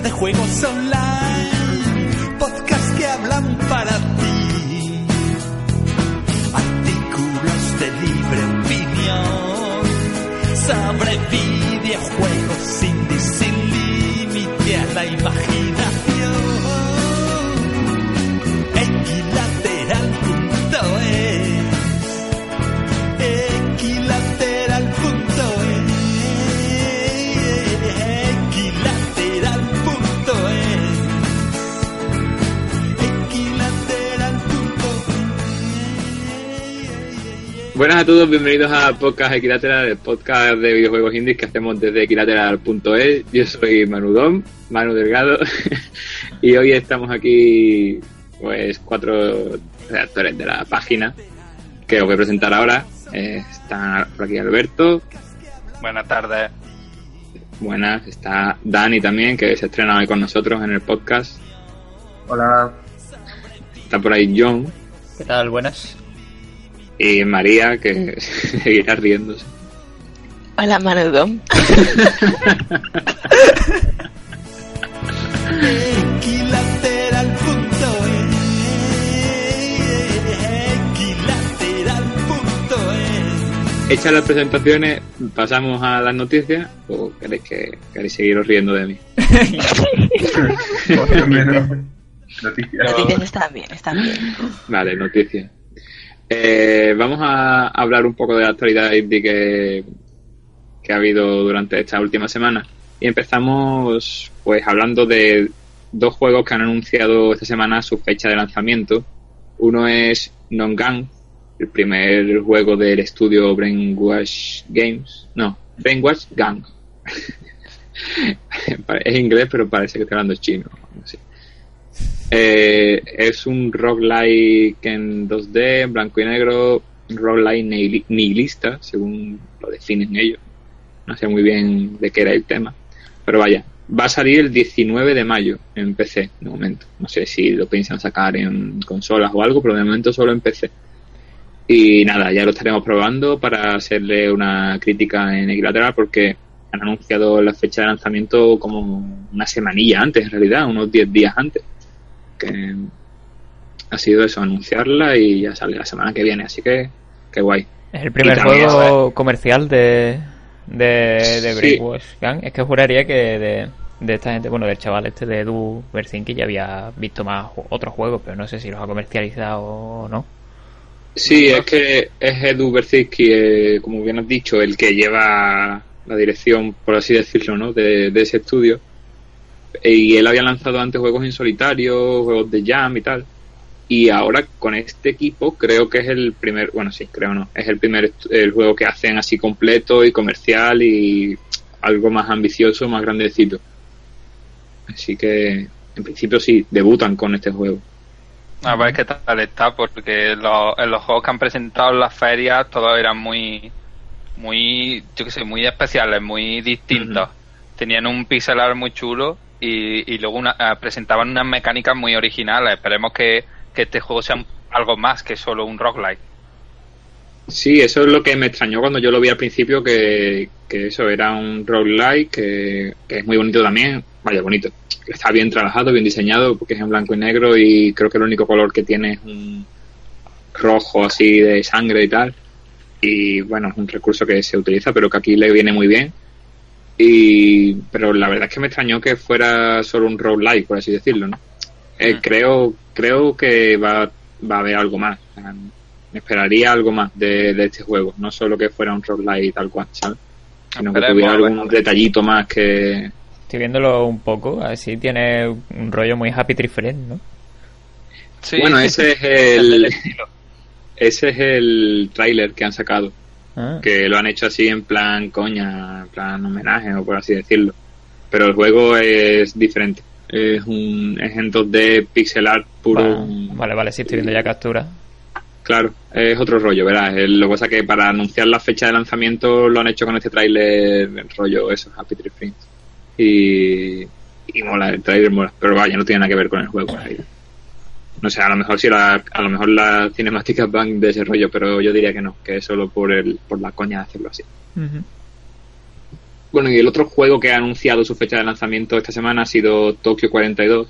de juegos online, podcast que hablan para ti, artículos de libre opinión. Sobre videojuegos sin límite a la imaginación. Buenas a todos, bienvenidos a Podcast Equilateral, el podcast de videojuegos indies que hacemos desde equilateral.es. Yo soy Manudón, Manu Delgado, y hoy estamos aquí, pues, cuatro redactores de la página que os voy a presentar ahora. Eh, está por aquí Alberto. Buenas tardes. Buenas, está Dani también, que se estrena hoy con nosotros en el podcast. Hola. Está por ahí John. ¿Qué tal? Buenas y María, que seguirá riéndose. Hola, Manudón. Hechas las presentaciones, pasamos a las noticias o queréis que queréis seguiros riendo de mí. noticias están bien, están bien. Vale, noticias. Eh, vamos a hablar un poco de la actualidad indie que, que ha habido durante esta última semana. Y empezamos pues hablando de dos juegos que han anunciado esta semana su fecha de lanzamiento. Uno es Non-Gang, el primer juego del estudio Brainwash Games. No, Brainwash Gang. es inglés, pero parece que estoy hablando chino. Eh, es un roguelike en 2D, en blanco y negro, roguelike nihilista, según lo definen ellos. No sé muy bien de qué era el tema. Pero vaya, va a salir el 19 de mayo en PC, de momento. No sé si lo piensan sacar en consolas o algo, pero de momento solo en PC. Y nada, ya lo estaremos probando para hacerle una crítica en Equilateral porque han anunciado la fecha de lanzamiento como una semanilla antes, en realidad, unos 10 días antes que ha sido eso, anunciarla y ya sale la semana que viene, así que qué guay. Es el primer juego comercial de, de, de Gang. Es que juraría que de, de, esta gente, bueno, del chaval este de Edu que ya había visto más otros juegos, pero no sé si los ha comercializado o no. Sí, es que es Edu Berzinski, eh, como bien has dicho, el que lleva la dirección, por así decirlo, ¿no? de, de ese estudio y él había lanzado antes juegos en solitario, juegos de Jam y tal. Y ahora con este equipo creo que es el primer, bueno, sí, creo no, es el primer el juego que hacen así completo y comercial y algo más ambicioso, más grandecito. Así que en principio sí, debutan con este juego. A ver qué tal está, porque los, en los juegos que han presentado en las ferias todos eran muy, muy, yo qué sé, muy especiales, muy distintos. Tenían un pixel art muy chulo y, luego una, ah, presentaban unas mecánicas muy originales. Esperemos que, este juego sea algo más que solo un roguelike. Sí, eso es lo que me extrañó cuando yo lo vi al principio, que, eso era un roguelike, que, que es muy bonito también, vaya bonito, está bien trabajado, bien diseñado, porque es en blanco y negro y creo que el único color que tiene es un rojo así de sangre y tal. Y bueno, es un recurso que se utiliza, pero que aquí le viene muy bien. Y, pero la verdad es que me extrañó que fuera solo un roguelike, por así decirlo, ¿no? Eh, mm. creo, creo que va, va a haber algo más. me esperaría algo más de, este juego, no solo que fuera un roguelike tal cual, ¿sabes? Sino que tuviera algún detallito más que... Estoy viéndolo un poco, así tiene un rollo muy Happy Tree Friend, ¿no? Bueno, ese es el... ese es el tráiler que han sacado. Ah. Que lo han hecho así en plan coña, en plan homenaje o por así decirlo. Pero el juego es diferente. Es un es en 2D pixel art puro. Vale, vale, sí, estoy viendo ya captura. Claro, es otro rollo, ¿verdad? Lo que pasa es que para anunciar la fecha de lanzamiento lo han hecho con este tráiler, rollo eso, Happy Tree Friends. Y, y mola, el tráiler mola. Pero vaya, no tiene nada que ver con el juego. Ahí no sé, a lo mejor si la, a lo mejor las cinemáticas van de ese rollo, pero yo diría que no, que es solo por el, por la coña de hacerlo así. Bueno, y el otro juego que ha anunciado su fecha de lanzamiento esta semana ha sido Tokyo 42,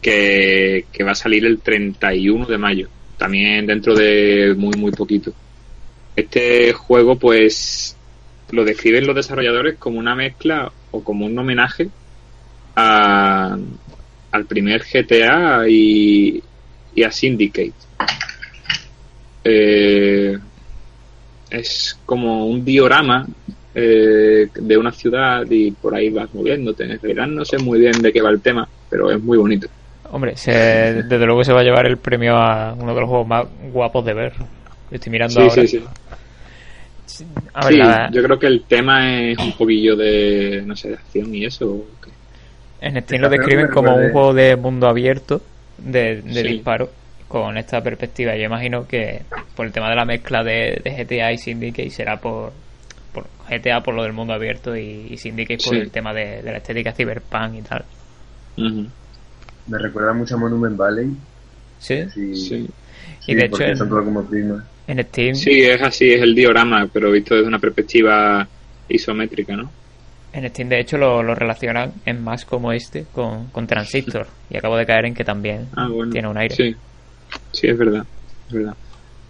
que, que va a salir el 31 de mayo, también dentro de muy, muy poquito. Este juego, pues, lo describen los desarrolladores como una mezcla o como un homenaje a, al primer GTA y, y a Syndicate. Eh, es como un diorama eh, de una ciudad y por ahí vas moviéndote. En realidad no sé muy bien de qué va el tema, pero es muy bonito. Hombre, se, desde luego se va a llevar el premio a uno de los juegos más guapos de ver. Estoy mirando Sí, ahora. sí, sí. A ver, Sí, la- yo creo que el tema es un poquillo de, no sé, de acción y eso. ¿o qué? En Steam lo describen me como un juego de mundo abierto, de, de Sí. disparo, con esta perspectiva. Yo imagino que por el tema de la mezcla de, de GTA y Syndicate será por, por GTA por lo del mundo abierto y, y Syndicate por Sí. el tema de, de la estética cyberpunk y tal. Me recuerda mucho a Monument Valley. Sí, Sí, Sí. Y de porque hecho en- son todo como primas. en Steam. Sí, es así, es el diorama, pero visto desde una perspectiva isométrica, ¿no? En Steam, de hecho, lo, lo relacionan en más como este con, con Transistor. Y acabo de caer en que también Ah, bueno. tiene un aire. Sí, sí, es verdad. Es verdad.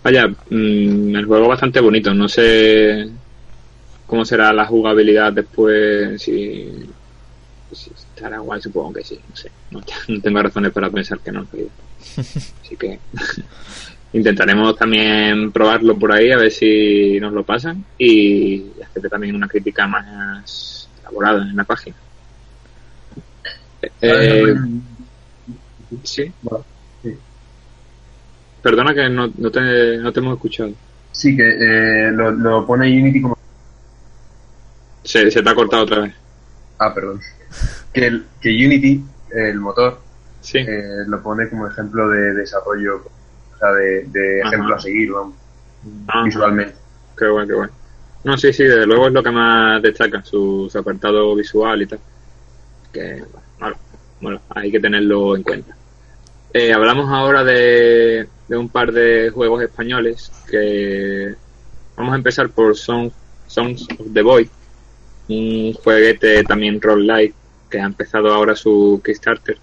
Vaya, mm, el juego bastante bonito. No sé cómo será la jugabilidad después. Si, si estará guay, supongo que sí. No sé. No, no tengo razones para pensar que no. Así que intentaremos también probarlo por ahí a ver si nos lo pasan y hacerle también una crítica más elaborada en la página. Eh, sí. Bueno, sí. Perdona que no, no, te, no te hemos escuchado. Sí, que eh, lo, lo pone Unity como... Se, se te ha cortado otra vez. Ah, perdón. Que, el- que Unity, el motor, Sí. eh, lo pone como ejemplo de desarrollo, o sea, de, ejemplo a seguir, vamos, Ah, visualmente. Qué guay, qué guay. No, sí, sí, desde luego es lo que más destaca, su, apartado visual y tal. Que, bueno, bueno, hay que tenerlo en cuenta. Eh, hablamos ahora de, de un par de juegos españoles que vamos a empezar por Song, Songs of the Boy, un jueguete también roguelike que ha empezado ahora su Kickstarter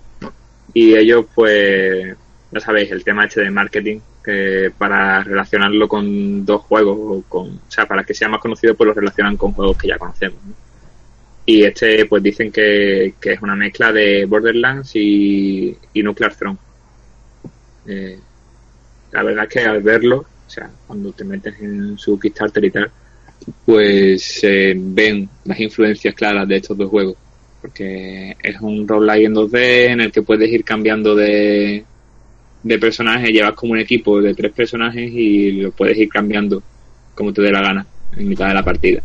y ellos pues ya sabéis el tema este de marketing que para relacionarlo con dos juegos o con o sea para que sea más conocido pues lo relacionan con juegos que ya conocemos ¿no? y este pues dicen que, es una mezcla de Borderlands y, y Nuclear Throne Eh, la verdad es que al verlo o sea cuando te metes en su Kickstarter y tal pues se ven las influencias claras de estos dos juegos porque es un roguelike en 2D en el que puedes ir cambiando de, de personajes, llevas como un equipo de tres personajes y lo puedes ir cambiando como te dé la gana en mitad de la partida.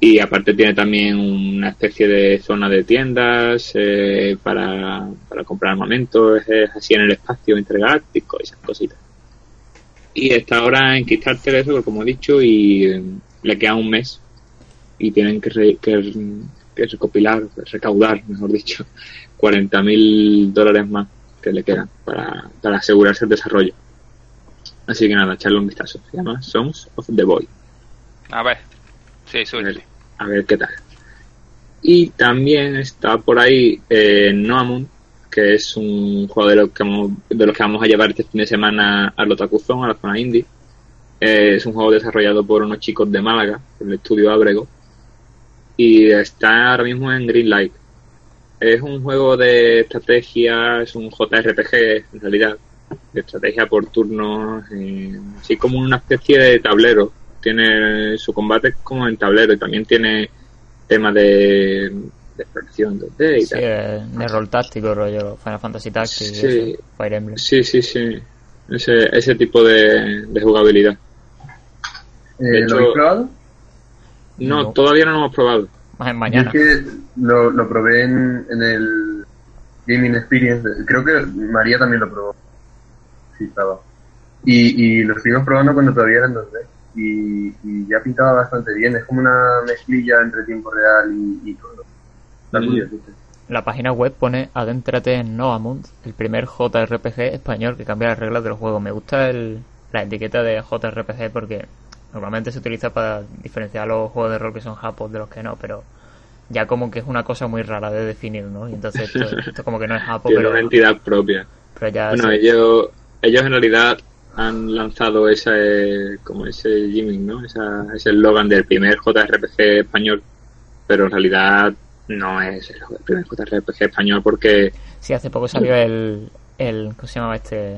Y aparte tiene también una especie de zona de tiendas eh, para, para comprar armamentos, es así en el espacio intergaláctico esas cositas. Y está ahora en Kickstarter eso, como he dicho, y eh, le queda un mes y tienen que, que, que recopilar, recaudar, mejor dicho, 40 mil dólares más que le quedan para, para asegurarse el desarrollo. Así que nada, echarle un vistazo. Se llama Songs of the Boy. A ver. Sí, A suyo. ver, a ver qué tal. Y también está por ahí eh, que es un juego de los, que vamos, de los que vamos a llevar este fin de semana al Otakuzón, a la zona indie. Eh, es un juego desarrollado por unos chicos de Málaga, el estudio Abrego. Y está ahora mismo en Greenlight. Es un juego de estrategia, es un JRPG en realidad, de estrategia por turnos, eh, así como una especie de tablero. Tiene su combate como en tablero y también tiene temas de, de exploración 2D y Sí, tal. eh, de rol táctico, rollo Final Fantasy Tactics, Sí. eso, Fire Emblem. Sí, sí, sí. Ese, ese tipo de, de jugabilidad. Eh, De ¿Lo hecho- habéis probado? No, No. todavía no lo hemos probado. En Yo mañana. Es que lo, lo probé en, en el Gaming Experience. Creo que María también lo probó. Sí, estaba. Y, y lo estuvimos probando cuando todavía era en 2D. Y, y ya pintaba bastante bien. Es como una mezclilla entre tiempo real y, y todo. Está curioso. La página web pone Adéntrate en Noamund, el primer JRPG español que cambia las reglas del juego. Me gusta el, la etiqueta de JRPG porque normalmente se utiliza para diferenciar los juegos de rol que son japos de los que no, pero ya como que es una cosa muy rara de definir, ¿no? Y entonces esto, esto como que no es japo, Tiene pero, una entidad propia. pero ya Bueno, ellos, ellos en realidad han lanzado ese, como ese gimmick, ¿no? Esa, ese eslogan del primer JRPG español, pero en realidad no es el primer JRPG español porque sí, hace poco salió el, el ¿cómo se llamaba este?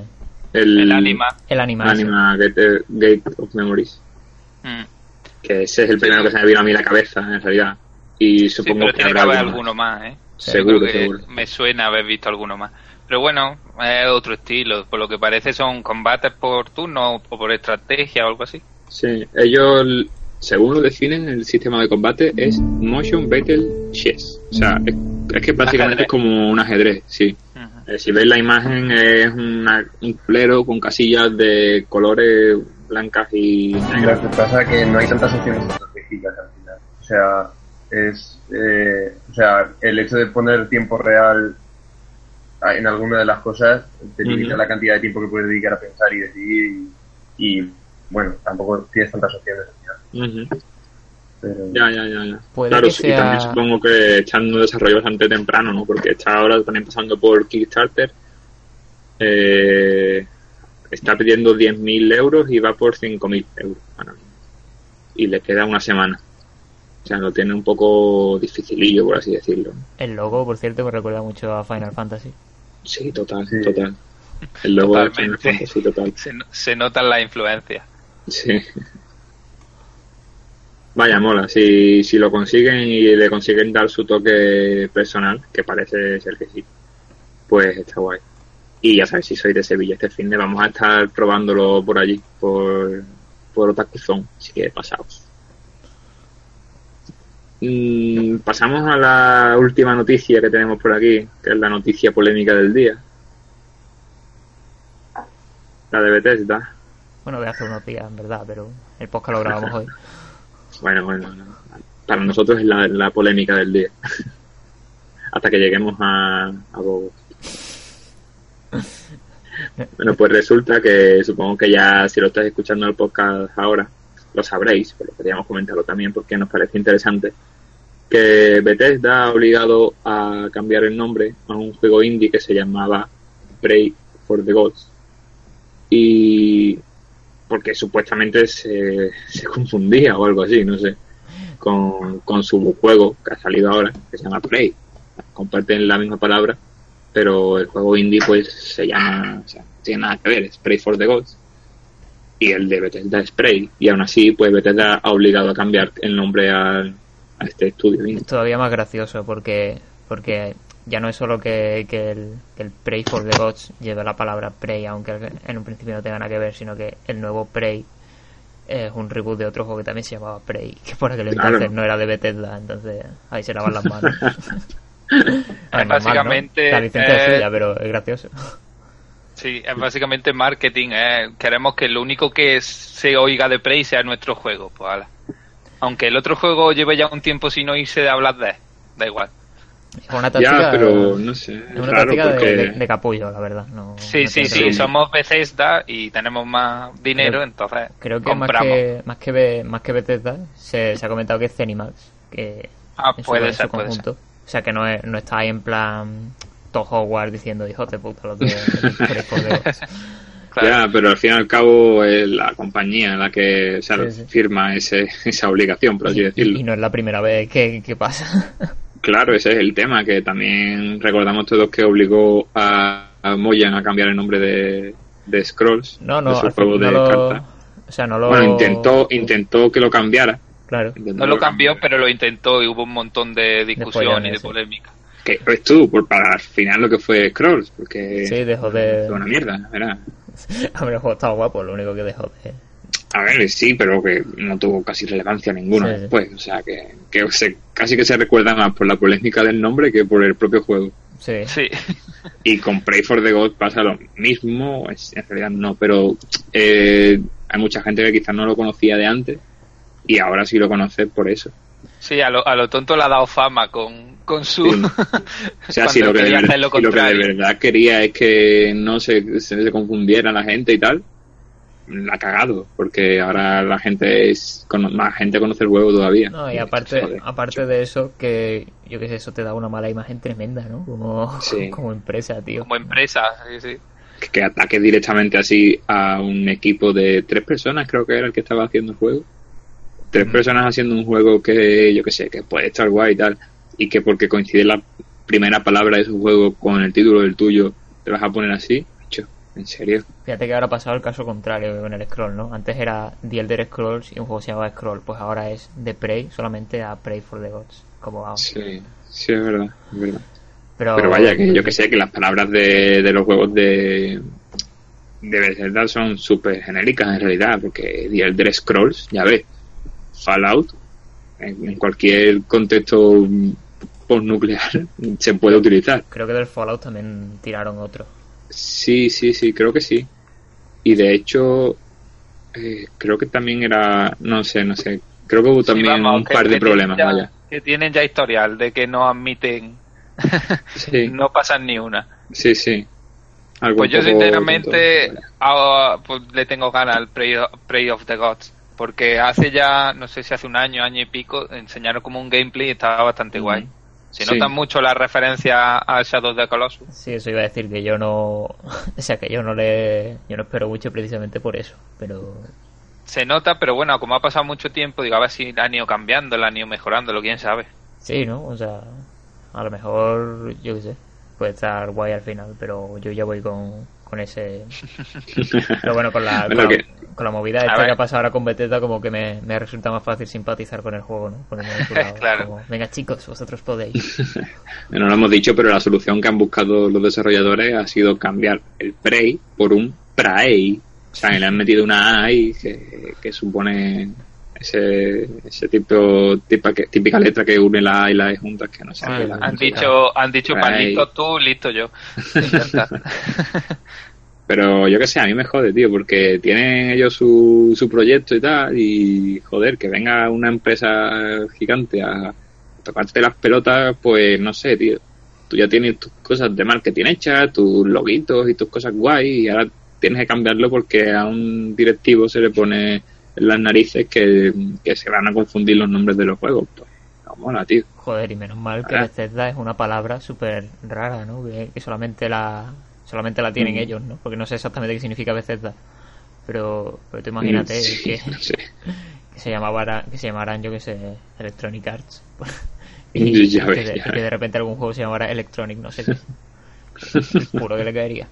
el, El anima. El anima. Gate, Gate of Memories, Mm. que ese es el primero que se me vino a mí a la cabeza, en realidad. Y Sí, supongo pero que tiene que habrá haber alguno más, ¿eh? Seguro, que seguro. Me suena haber visto alguno más. Pero bueno, es otro estilo. Por lo que parece son combates por turno o por estrategia o algo así. Sí, ellos, según lo definen, el sistema de combate es Motion Battle Chess. O sea, es, es que básicamente Ajedrez. es como un ajedrez, sí. Eh, si ves la imagen, es una- un tablero con casillas de colores blancas y Lo negras. que pasa es que no hay tantas opciones estratégicas al final. O sea, es, eh, o sea, el hecho de poner tiempo real en alguna de las cosas te limita la cantidad de tiempo que puedes dedicar a pensar y decidir y, y, bueno, tampoco tienes tantas opciones al final. Ujú. Pero, Ya, ya, ya, ya. Puede claro, sí, y también sea- supongo que están en un desarrollo bastante temprano, ¿no? Porque está ahora también pasando por Kickstarter. Eh, está pidiendo 10.000 euros y va por 5.000 euros. Y le queda una semana. O sea, lo tiene un poco dificilillo, por así decirlo. El logo, por cierto, me recuerda mucho a Final Fantasy. Sí, total, Sí. total. El logo de Final Totalmente. Fantasy, total. Se, se notan las influencias. Sí. Vaya, mola. Si, si lo consiguen y le consiguen dar su toque personal, que parece ser que sí, pues está guay. Y ya sabes, si sois de Sevilla este fin de vamos a estar probándolo por allí, por, por Otakuzón, así que pasaos. Mm, pasamos a la última noticia que tenemos por aquí, que es la noticia polémica del día. La de Bethesda. Bueno, de hace unos días, en verdad, pero el podcast lo grabamos hoy. Bueno, bueno, para nosotros es la, la polémica del día. Hasta que lleguemos a, a. Bueno, pues resulta que supongo que ya si lo estáis escuchando el podcast ahora, lo sabréis, pero queríamos comentarlo también porque nos parece interesante, que Bethesda ha obligado a cambiar el nombre a un juego indie que se llamaba Pray for the Gods. Y porque supuestamente se, se confundía o algo así, no sé, con, con su juego que ha salido ahora, que se llama Prey. Comparten la misma palabra, pero el juego indie pues se llama, o sea, no tiene nada que ver, es Prey for the Gods. Y el de Bethesda es Prey. Y aún así, pues Bethesda ha obligado a cambiar el nombre a, a este estudio indie. Es todavía más gracioso porque porque ya no es solo que, que el, que el Prey for the Gods lleve la palabra Prey, aunque en un principio no tenga nada que ver, sino que el nuevo Prey es un reboot de otro juego que también se llamaba Prey, que por aquel Claro. entonces no era de Bethesda, entonces ahí se lavan las manos. A ver, normal, ¿no? Básicamente, La licencia es eh, suya, pero es gracioso. Sí, es básicamente marketing. eh. Queremos que lo único que se oiga de Prey sea nuestro juego. Pues ala. Aunque el otro juego lleve ya un tiempo sin oírse de hablar de él. Da igual. Es una táctica, Ya, pero no sé, es es una raro táctica de- porque... de, de capullo, la verdad. No, Sí, no sí, sí. razón. Somos Bethesda y tenemos más dinero, Creo- entonces Creo que más compramos. que, más que Be- más que Bethesda se, se ha comentado que es Zenimax, que Ah, en su- puede en su ser, puede conjunto. O sea que no, es, no está ahí en plan Todd Howard diciendo hijos de puta lo que queréis por Dios". Claro. Ya, pero al fin y al cabo es la compañía la que o sea, Sí, sí. firma ese, esa obligación, por así y, decirlo. y no es la primera vez que, que pasa. Claro, ese es el tema, que también recordamos todos que obligó a, a Moyan a cambiar el nombre de, de Scrolls, No, no, de su juego fin- de no lo, cartas. o sea, no lo Bueno, intentó, intentó que lo cambiara. Claro. No lo cambió, pero lo intentó y hubo un montón de discusión y follones, de sí. polémica. Que ves tú, por, para al final lo que fue Scrolls, porque Sí, dejó de fue una mierda, ¿verdad? A ver, el juego estaba guapo, lo único que dejó de A ver, sí, pero que no tuvo casi relevancia ninguna Sí, después. O sea, que, que se, casi que se recuerda más por la polémica del nombre que por el propio juego. Sí. Sí. Y con Pray for the God pasa lo mismo, es- en realidad no, pero eh, hay mucha gente que quizás no lo conocía de antes y ahora sí lo conoce por eso. Sí, a lo, a lo tonto le ha dado fama con, con su... Sí. O sea, si lo, que de quería ver- hacer lo si lo que de verdad quería es que no se, se, se confundiera la gente y tal, la ha cagado, porque ahora la gente es, cono- más gente conoce el juego todavía. No, y aparte, Joder, aparte de eso, que yo que sé, eso te da una mala imagen tremenda, ¿no? Como, Sí. como empresa, tío. Como empresa, sí, sí. que, que ataque directamente así a un equipo de tres personas, creo que era el que estaba haciendo el juego. Tres personas haciendo un juego que, yo que sé, que puede estar guay y tal, y que porque coincide la primera palabra de su juego con el título del tuyo, te vas a poner así. Macho, en serio. Fíjate que ahora ha pasado el caso contrario con el Scroll, ¿no? Antes era The Elder Scrolls y un juego se llamaba Scroll, pues ahora es The Prey, solamente a Prey for the Gods. Como va. Sí, sí, es verdad, es verdad. Pero, Pero vaya, que yo que sé, que las palabras de, de los juegos de, de Bethesda son súper genéricas en realidad, porque The Elder Scrolls, ya ves, Fallout, en, en cualquier contexto postnuclear se puede utilizar. Creo que del Fallout también tiraron otro. Sí, sí, sí, creo que sí. Y de hecho, eh, creo que también era, no sé, no sé, creo que hubo Sí, también vamos, un que- par de problemas, ya- vaya. Que tienen ya historial de que no admiten, Sí, no pasan ni una. sí, sí. Algo Pues yo sinceramente ah, pues, le tengo ganas al Prey, Prey of the Gods. Porque hace ya, no sé si hace un año, año y pico, enseñaron como un gameplay y estaba bastante guay. Se Sí. notan mucho la referencia a Shadow of the Colossus. Sí, eso iba a decir que yo no. O sea, que yo no le. Yo no espero mucho precisamente por eso. Pero. Se nota, pero bueno, como ha pasado mucho tiempo, digo, a ver si la han ido cambiando, la han ido mejorando, lo quién sabe. Sí, ¿no? O sea, a lo mejor, yo qué sé, puede estar guay al final, pero yo ya voy con, con ese... Pero bueno, con la, Bueno, con, la- que- con la movida esta que ha pasado ahora con Bethesda, como que me, me resulta más fácil simpatizar con el juego, ¿no? Su lado, Claro. como, Venga chicos, vosotros podéis. No lo hemos dicho, pero la solución que han buscado los desarrolladores ha sido cambiar el Prey por un Prey. O sea, que le han metido una A ahí que, que supone ese, ese tipo, tipa- que- típica letra que une la A y la E juntas, que no sé. Ah, han dicho, han dicho, listo tú, listo yo. Pero yo que sé, a mí me jode, tío, porque tienen ellos su, su proyecto y tal, y joder, que venga una empresa gigante a tocarte las pelotas, pues no sé, tío. Tú ya tienes tus cosas de marketing hechas, tus loguitos y tus cosas guay, y ahora tienes que cambiarlo porque a un directivo se le pone las narices que, que se van a confundir los nombres de los juegos. Pues no mola, tío. Joder, y menos mal que Ah. Bethesda es una palabra súper rara, ¿no? Que, que solamente la solamente la tienen Mm. ellos, ¿no? Porque no sé exactamente qué significa Bethesda. Pero, pero tú imagínate Sí, que, no sé. que se llamara, que se llamaran, yo que sé, Electronic Arts. Ya que, ves, de, ya y que de repente algún juego se llamara Electronic, no sé qué. Puro que le caería.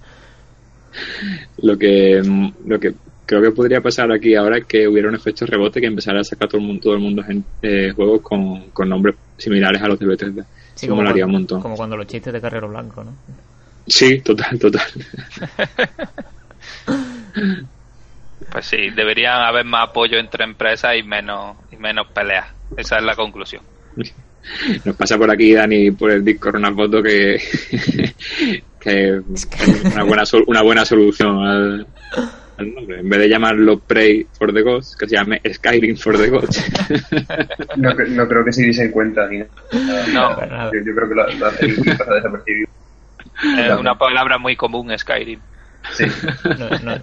Lo que, lo que creo que podría pasar aquí ahora que hubiera un efecto rebote que empezara a sacar todo el mundo, todo el mundo eh, juegos con, con nombres similares a los de Bethesda. Sí, Eso molaría un cuando, montón. como cuando los chistes de Carrero Blanco, ¿no? Sí, total, total. Pues sí, deberían haber más apoyo entre empresas y menos, y menos peleas. Esa es la conclusión. Nos pasa por aquí, Dani, por el Discord una foto que, que es una buena, una buena solución al, nombre. En vez de llamarlo Prey for the Gods, que se llame Skyrim for the Gods. No, no creo que se diesen cuenta ni nada. No, Para nada. Yo, yo creo que lo, lo hacen y pasa desapercibido. es una palabra muy común, Skyrim. Sí. No, no.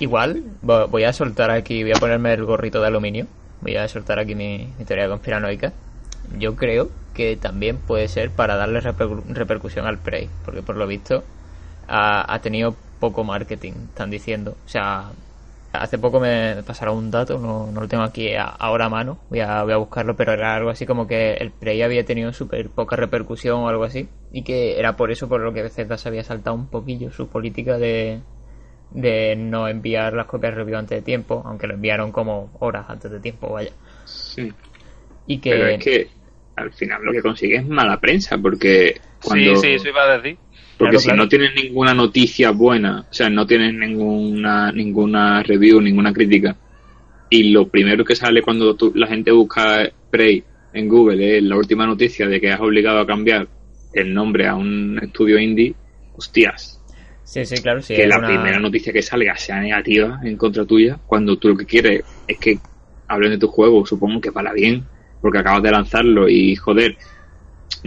Igual, vo- voy a soltar aquí, voy a ponerme el gorrito de aluminio. Voy a soltar aquí mi, mi teoría conspiranoica. Yo creo que también puede ser para darle reper- repercusión al Prey, porque por lo visto ha, ha tenido poco marketing, están diciendo. O sea, hace poco me pasaron un dato, no, no lo tengo aquí a- ahora a mano, voy a, voy a buscarlo, pero era algo así como que el Prey había tenido súper poca repercusión o algo así, y que era por eso por lo que Bethesda se había saltado un poquillo su política de, de no enviar las copias review antes de tiempo, aunque lo enviaron como horas antes de tiempo, vaya. Sí. Y que, Pero es que al final lo que consigue es mala prensa, porque cuando... Sí, sí, eso iba a decir. Porque Claro, si claro. no tienes ninguna noticia buena, o sea, no tienes ninguna ninguna review, ninguna crítica, y lo primero que sale cuando tú- la gente busca Prey en Google es la última noticia de que has obligado a cambiar el nombre a un estudio indie, hostias, sí, sí, claro, sí. que la una- primera noticia que salga sea negativa en contra tuya, cuando tú lo que quieres es que hablen de tu juego, supongo que para bien, porque acabas de lanzarlo y joder,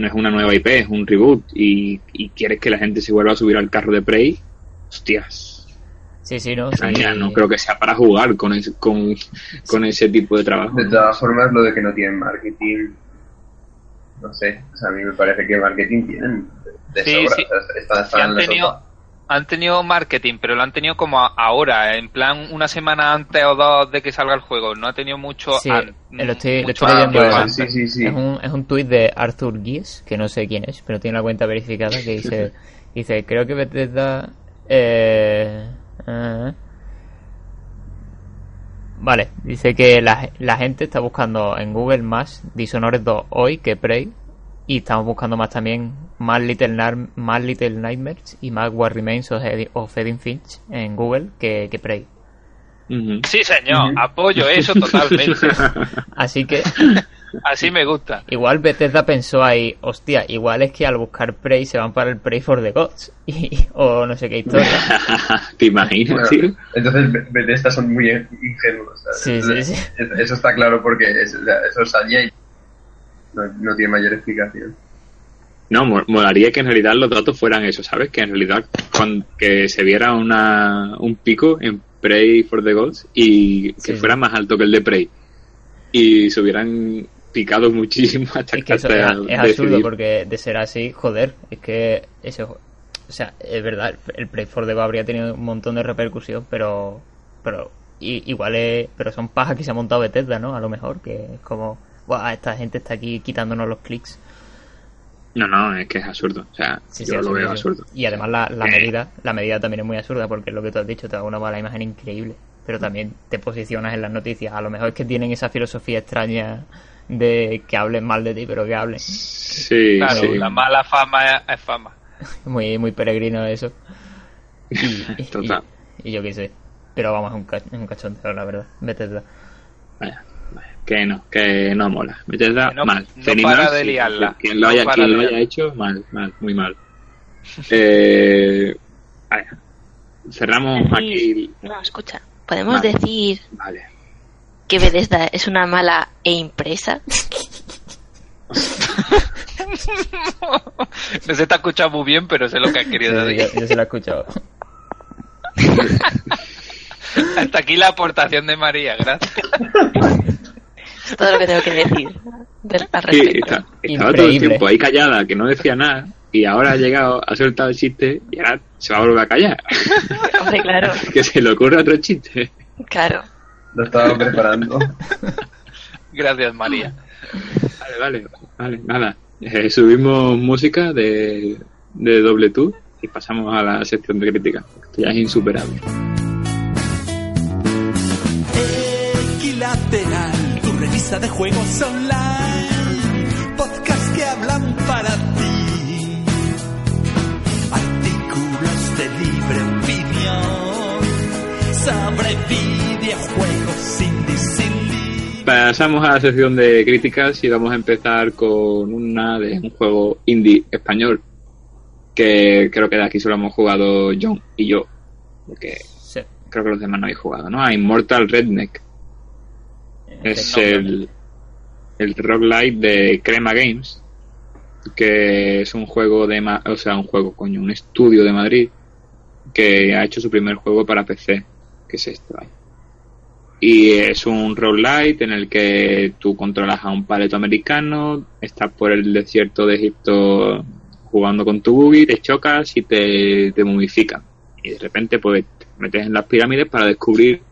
no es una nueva IP, es un reboot y, y quieres que la gente se vuelva a subir al carro de Prey, hostias. Sí, sí, no. Sí. creo que sea para jugar con, ese- con, con ese tipo de trabajo. De todas formas, lo de que no tienen marketing, no sé, o sea, a mí me parece que marketing tienen de Sí, sobra. o sea, han tenido, sopa. Han tenido marketing, pero lo han tenido como ahora, en plan una semana antes o dos de que salga el juego. No ha tenido mucho. Sí, an- lo estoy- lo mucho estoy leyendo. Sí, sí, sí. Es un, es un tuit de Arthur Gies, que no sé quién es, pero tiene la cuenta verificada, que dice, dice creo que Bethesda... Eh, eh, vale, dice que la, la gente está buscando en Google más Dishonored 2 hoy que Prey, y estamos buscando más también más Little, Nar- más Little Nightmares y más What Remains of, Edi- of Edith Finch en Google que, que Prey. Sí, señor, apoyo eso totalmente. Así que Así me gusta. Igual Bethesda pensó ahí, hostia, igual es que al buscar Prey se van para el Prey for the Gods. Y, o no sé qué historia. ¿Te imaginas, Bueno, tío? entonces Be- Bethesda son muy ingenuos. ¿sabes? Sí, sí, sí. Es- Eso está claro porque es- o sea, eso salía y no, no tiene mayor explicación. No, mo- molaría que en realidad los datos fueran eso, ¿sabes? Que en realidad cuan- que se viera una, un pico en Prey for the Gods y que Sí. fuera más alto que el de Prey. Y se hubieran picado muchísimo hasta Es que eso hasta es, es absurdo porque de ser así, joder, es que ese ju- o sea, es verdad, el Prey for the Gods habría tenido un montón de repercusión, pero pero i- igual es, pero son pajas que se ha montado Bethesda, ¿no? A lo mejor que es como, "Buah, esta gente está aquí quitándonos los clics. No, no, es que es absurdo. O sea, Sí, yo sí, lo absurdo, veo absurdo. Y además la, la Eh. medida, la medida también es muy absurda porque es lo que tú has dicho, te da una mala imagen increíble, pero también te posicionas en las noticias. A lo mejor es que tienen esa filosofía extraña de que hablen mal de ti, pero que hablen. Sí, Claro, sí. la mala fama es, fama. Muy, muy peregrino eso. Y, Total. y yo qué sé. Pero vamos, es un, ca- es un cachondeo, la verdad. Vaya, vaya, que no, que no mola. Bethesda, no- mal. no para de sí, liarla. Quien lo haya, quien de lo haya hecho, mal, mal, muy mal. Eh, vaya. Cerramos aquí. No, escucha. ¿Podemos Vale. decir Vale. que Bethesda es una mala e impresa? No se te ha escuchado muy bien, pero sé lo que has querido Sí, decir. yo, yo se lo he escuchado. Hasta aquí la aportación de María, gracias. Es todo lo que tengo que decir del- al Sí, respecto. está- estaba todo el tiempo ahí callada, que no decía nada, y ahora ha llegado, ha soltado el chiste, y ahora se va a volver a callar. Hombre, claro, que se le ocurre otro chiste. claro. Lo estaba preparando. Gracias, María. Vale, vale, vale, nada. Eh, subimos música de, de doble tour y pasamos a la sección de crítica. Esto ya es insuperable. Equilateral, revista de juegos online. Podcast que hablan para ti. Artículos de libre opinión sobre videojuegos indies indie. Pasamos a la sección de críticas y vamos a empezar con una de un juego indie español que creo que de aquí solo hemos jugado John y yo, porque Sí. creo que los demás no habéis jugado, ¿no? A Immortal Redneck. Es el, el roguelite de Crema Games, que es un juego de, o sea, un juego, coño, un estudio de Madrid que ha hecho su primer juego para PC, que es este. Y es un roguelite en el que tú controlas a un paleto americano, estás por el desierto de Egipto jugando con tu buggy, te chocas y te, te momifican. Y de repente pues te metes en las pirámides para descubrir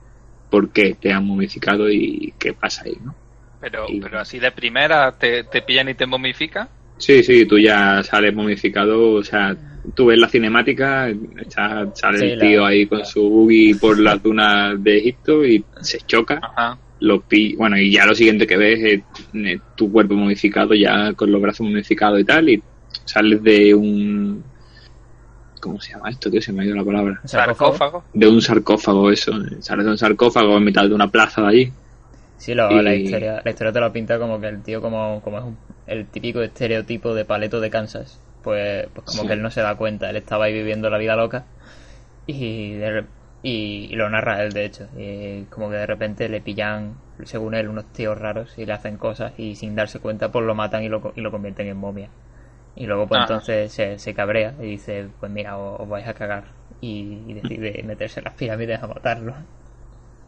por qué te han momificado y qué pasa ahí, ¿no? Pero, Y- pero así de primera te, te pillan y te momifican. Sí, sí, tú ya sales momificado, o sea, tú ves la cinemática, está, sale Sí, el la- tío ahí con su buggy por las dunas de Egipto y se choca, Ajá. lo pi bueno, y ya lo siguiente que ves es eh, tu cuerpo momificado ya con los brazos momificados y tal, y sales de un... ¿Cómo se llama esto, tío? Se me ha ido la palabra. sarcófago. De un sarcófago, eso. Sales de un sarcófago en mitad de una plaza de allí. Sí, lo- Y- la historia, la historia te lo pinta como que el tío como, como es un- el típico estereotipo de paleto de Kansas. Pues, pues como Sí. que él no se da cuenta, él estaba ahí viviendo la vida loca y, de y, y lo narra él de hecho. Y como que de repente le pillan, según él, unos tíos raros y le hacen cosas y sin darse cuenta pues lo matan y lo, y lo convierten en momia. Y luego pues Ah. entonces se, se cabrea y dice, pues mira, os, os vais a cagar. y, y decide meterse en las pirámides a matarlo.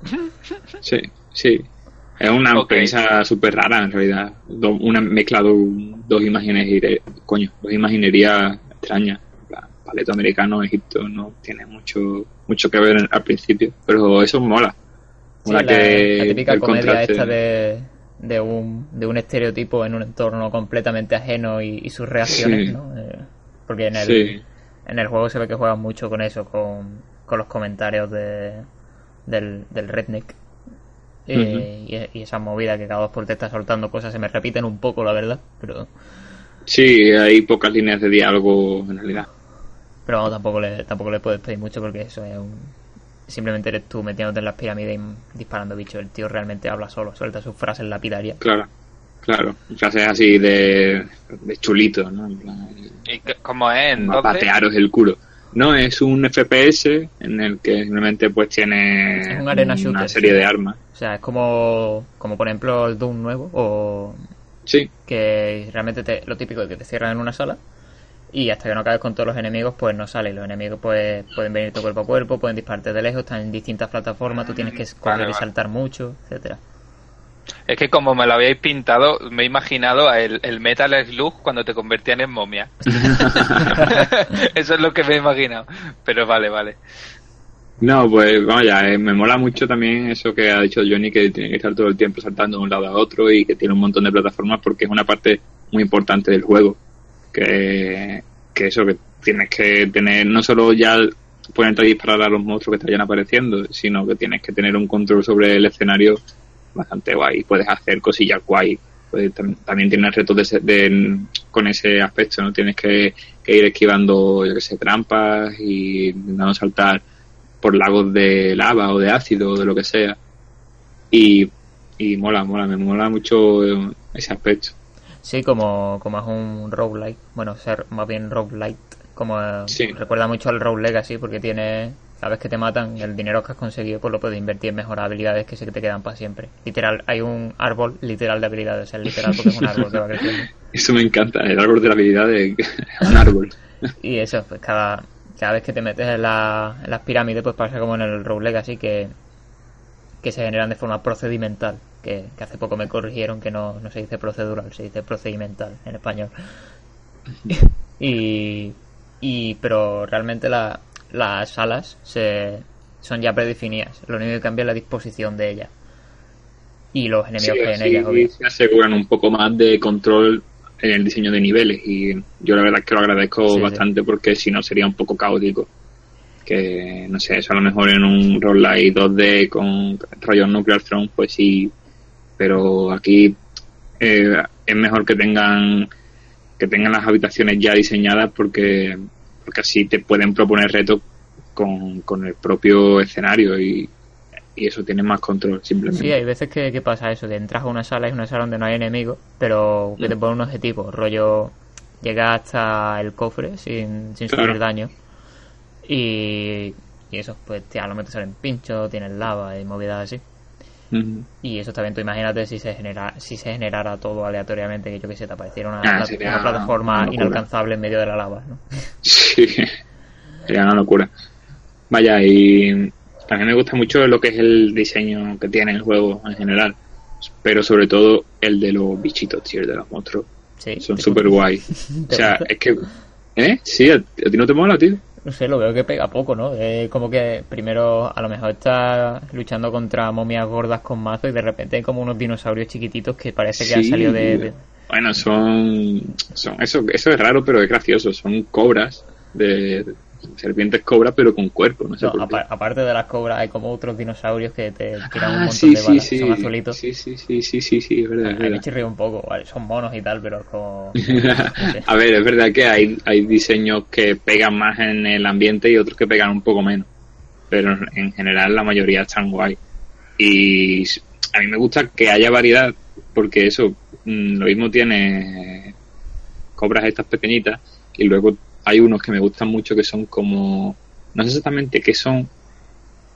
Sí, sí. Es una Ok. premisa súper rara en realidad. Do- una mezcla de un- dos imágenes, coño, dos imaginerías extrañas. Paleto americano, Egipto, no tiene mucho mucho que ver en- al principio, pero eso mola. Sí, Mola la, que la típica comedia contraste- esta de, de, un, de un estereotipo en un entorno completamente ajeno y, y sus reacciones, Sí. ¿no? Eh, porque en el, Sí. en el juego se ve que juegan mucho con eso, con, con los comentarios de, del, del redneck. Eh, y, y esa movida que cada dos por te está soltando cosas se me repiten un poco, la verdad, pero, Sí, hay pocas líneas de diálogo en realidad. pero vamos, tampoco le, tampoco le puedes pedir mucho porque eso es un... Simplemente eres tú metiéndote en las pirámides y disparando bichos. El tío realmente habla solo, suelta sus frases lapidarias. Claro, claro. Frases así de, de chulito, ¿no? En plan, ¿Y qué- cómo es? Entonces, patearos el culo. No, es un FPS en el que simplemente pues tiene Es un arena una shooter, serie sí. de armas. O sea, es como, como por ejemplo el Doom nuevo, o Sí, que realmente te- lo típico de que te cierran en una sala y hasta que no acabes con todos los enemigos, pues no sale. Los enemigos pues pueden venirte cuerpo a cuerpo, pueden dispararte de lejos, están en distintas plataformas, tú tienes que correr Vale, y saltar mucho, etcétera. es que como me lo habíais pintado, me he imaginado el, el Metal Slug cuando te convertían en momia. Eso es lo que me he imaginado. Pero vale, vale. No, pues vaya, eh, me mola mucho también eso que ha dicho Johnny, que tiene que estar todo el tiempo saltando de un lado a otro y que tiene un montón de plataformas porque es una parte muy importante del juego. Que, eso, que tienes que tener, no solo ya ponerte a disparar a los monstruos que te vayan apareciendo, sino que tienes que tener un control sobre el escenario bastante guay. Puedes hacer cosillas guay. Tam- también tienes retos de, de- con ese aspecto, ¿no? Tienes que, ir esquivando, yo que sé, trampas y intentando saltar por lagos de lava o de ácido o de lo que sea. Y, y mola, mola, me mola mucho ese aspecto. Sí, como, como es un roguelike, bueno, ser más bien roguelite, como eh, Sí. recuerda mucho al Rogue Legacy porque tiene, cada vez que te matan, el dinero que has conseguido pues lo puedes invertir en mejor habilidades que se que te quedan para siempre. Literal, hay un árbol literal de habilidades, o sea, literal porque es un árbol que va creciendo. Eso me encanta, el árbol de la habilidad de un árbol. Y eso, pues cada, cada vez que te metes en, la- en las pirámides, pues pasa como en el Rogue Legacy que, que se generan de forma procedimental. Que, que hace poco me corrigieron que no, no se dice procedural, se dice procedimental en español. y, y pero realmente la- las salas se, son ya predefinidas. Lo único que cambia es la disposición de ellas. Y los enemigos Sí, que hay en ellas, obvio. se aseguran un poco más de control en el diseño de niveles y yo la verdad es que lo agradezco Sí, sí. bastante porque si no sería un poco caótico. Que no sé, eso a lo mejor en un roguelike 2D con rollo Nuclear Throne, pues sí, pero aquí eh, es mejor que tengan que tengan las habitaciones ya diseñadas porque porque así te pueden proponer retos con, con el propio escenario y, y eso tiene más control simplemente. Sí, hay veces que, que pasa eso, que entras a una sala, es una sala donde no hay enemigos, pero que te Mm. pone un objetivo, rollo, llega hasta el cofre sin, sin Claro. sufrir daño. Y, y eso, pues a lo mejor salen pinchos, tienes lava y movidas así. Y eso también tú imagínate si se genera, si se generara todo aleatoriamente, que yo que sé, te apareciera una, Ah, una plataforma una inalcanzable en medio de la lava, ¿no? Sí, sería una locura. Vaya, y a mí me gusta mucho lo que es el diseño que tiene el juego en general, pero sobre todo el de los bichitos, tío, el de los monstruos. Sí, Son súper guay. O sea, es que... ¿Eh? Sí, ¿a, a ti no te mola, tío? No sé, lo veo que pega poco, ¿no? Es como que primero a lo mejor está luchando contra momias gordas con mazo y de repente hay como unos dinosaurios chiquititos que parece que han Sí. salido de... de- Bueno, son... son eso, eso es raro, pero es gracioso. Son cobras, de serpientes cobras, pero con cuerpo, no sé No, por qué. apa- aparte de las cobras hay como otros dinosaurios que te tiran un Ah, montón sí, de balas, sí. son azulitos. Sí, sí, sí, sí, sí, sí, es verdad, Ahí me chirrío un poco, vale, son monos y tal, pero como... A ver, es verdad que hay, hay diseños que pegan más en el ambiente y otros que pegan un poco menos. Pero en general la mayoría están guay. Y a mí me gusta que haya variedad, porque eso, mm, lo mismo tiene cobras estas pequeñitas y luego hay unos que me gustan mucho que son como, no sé exactamente qué son,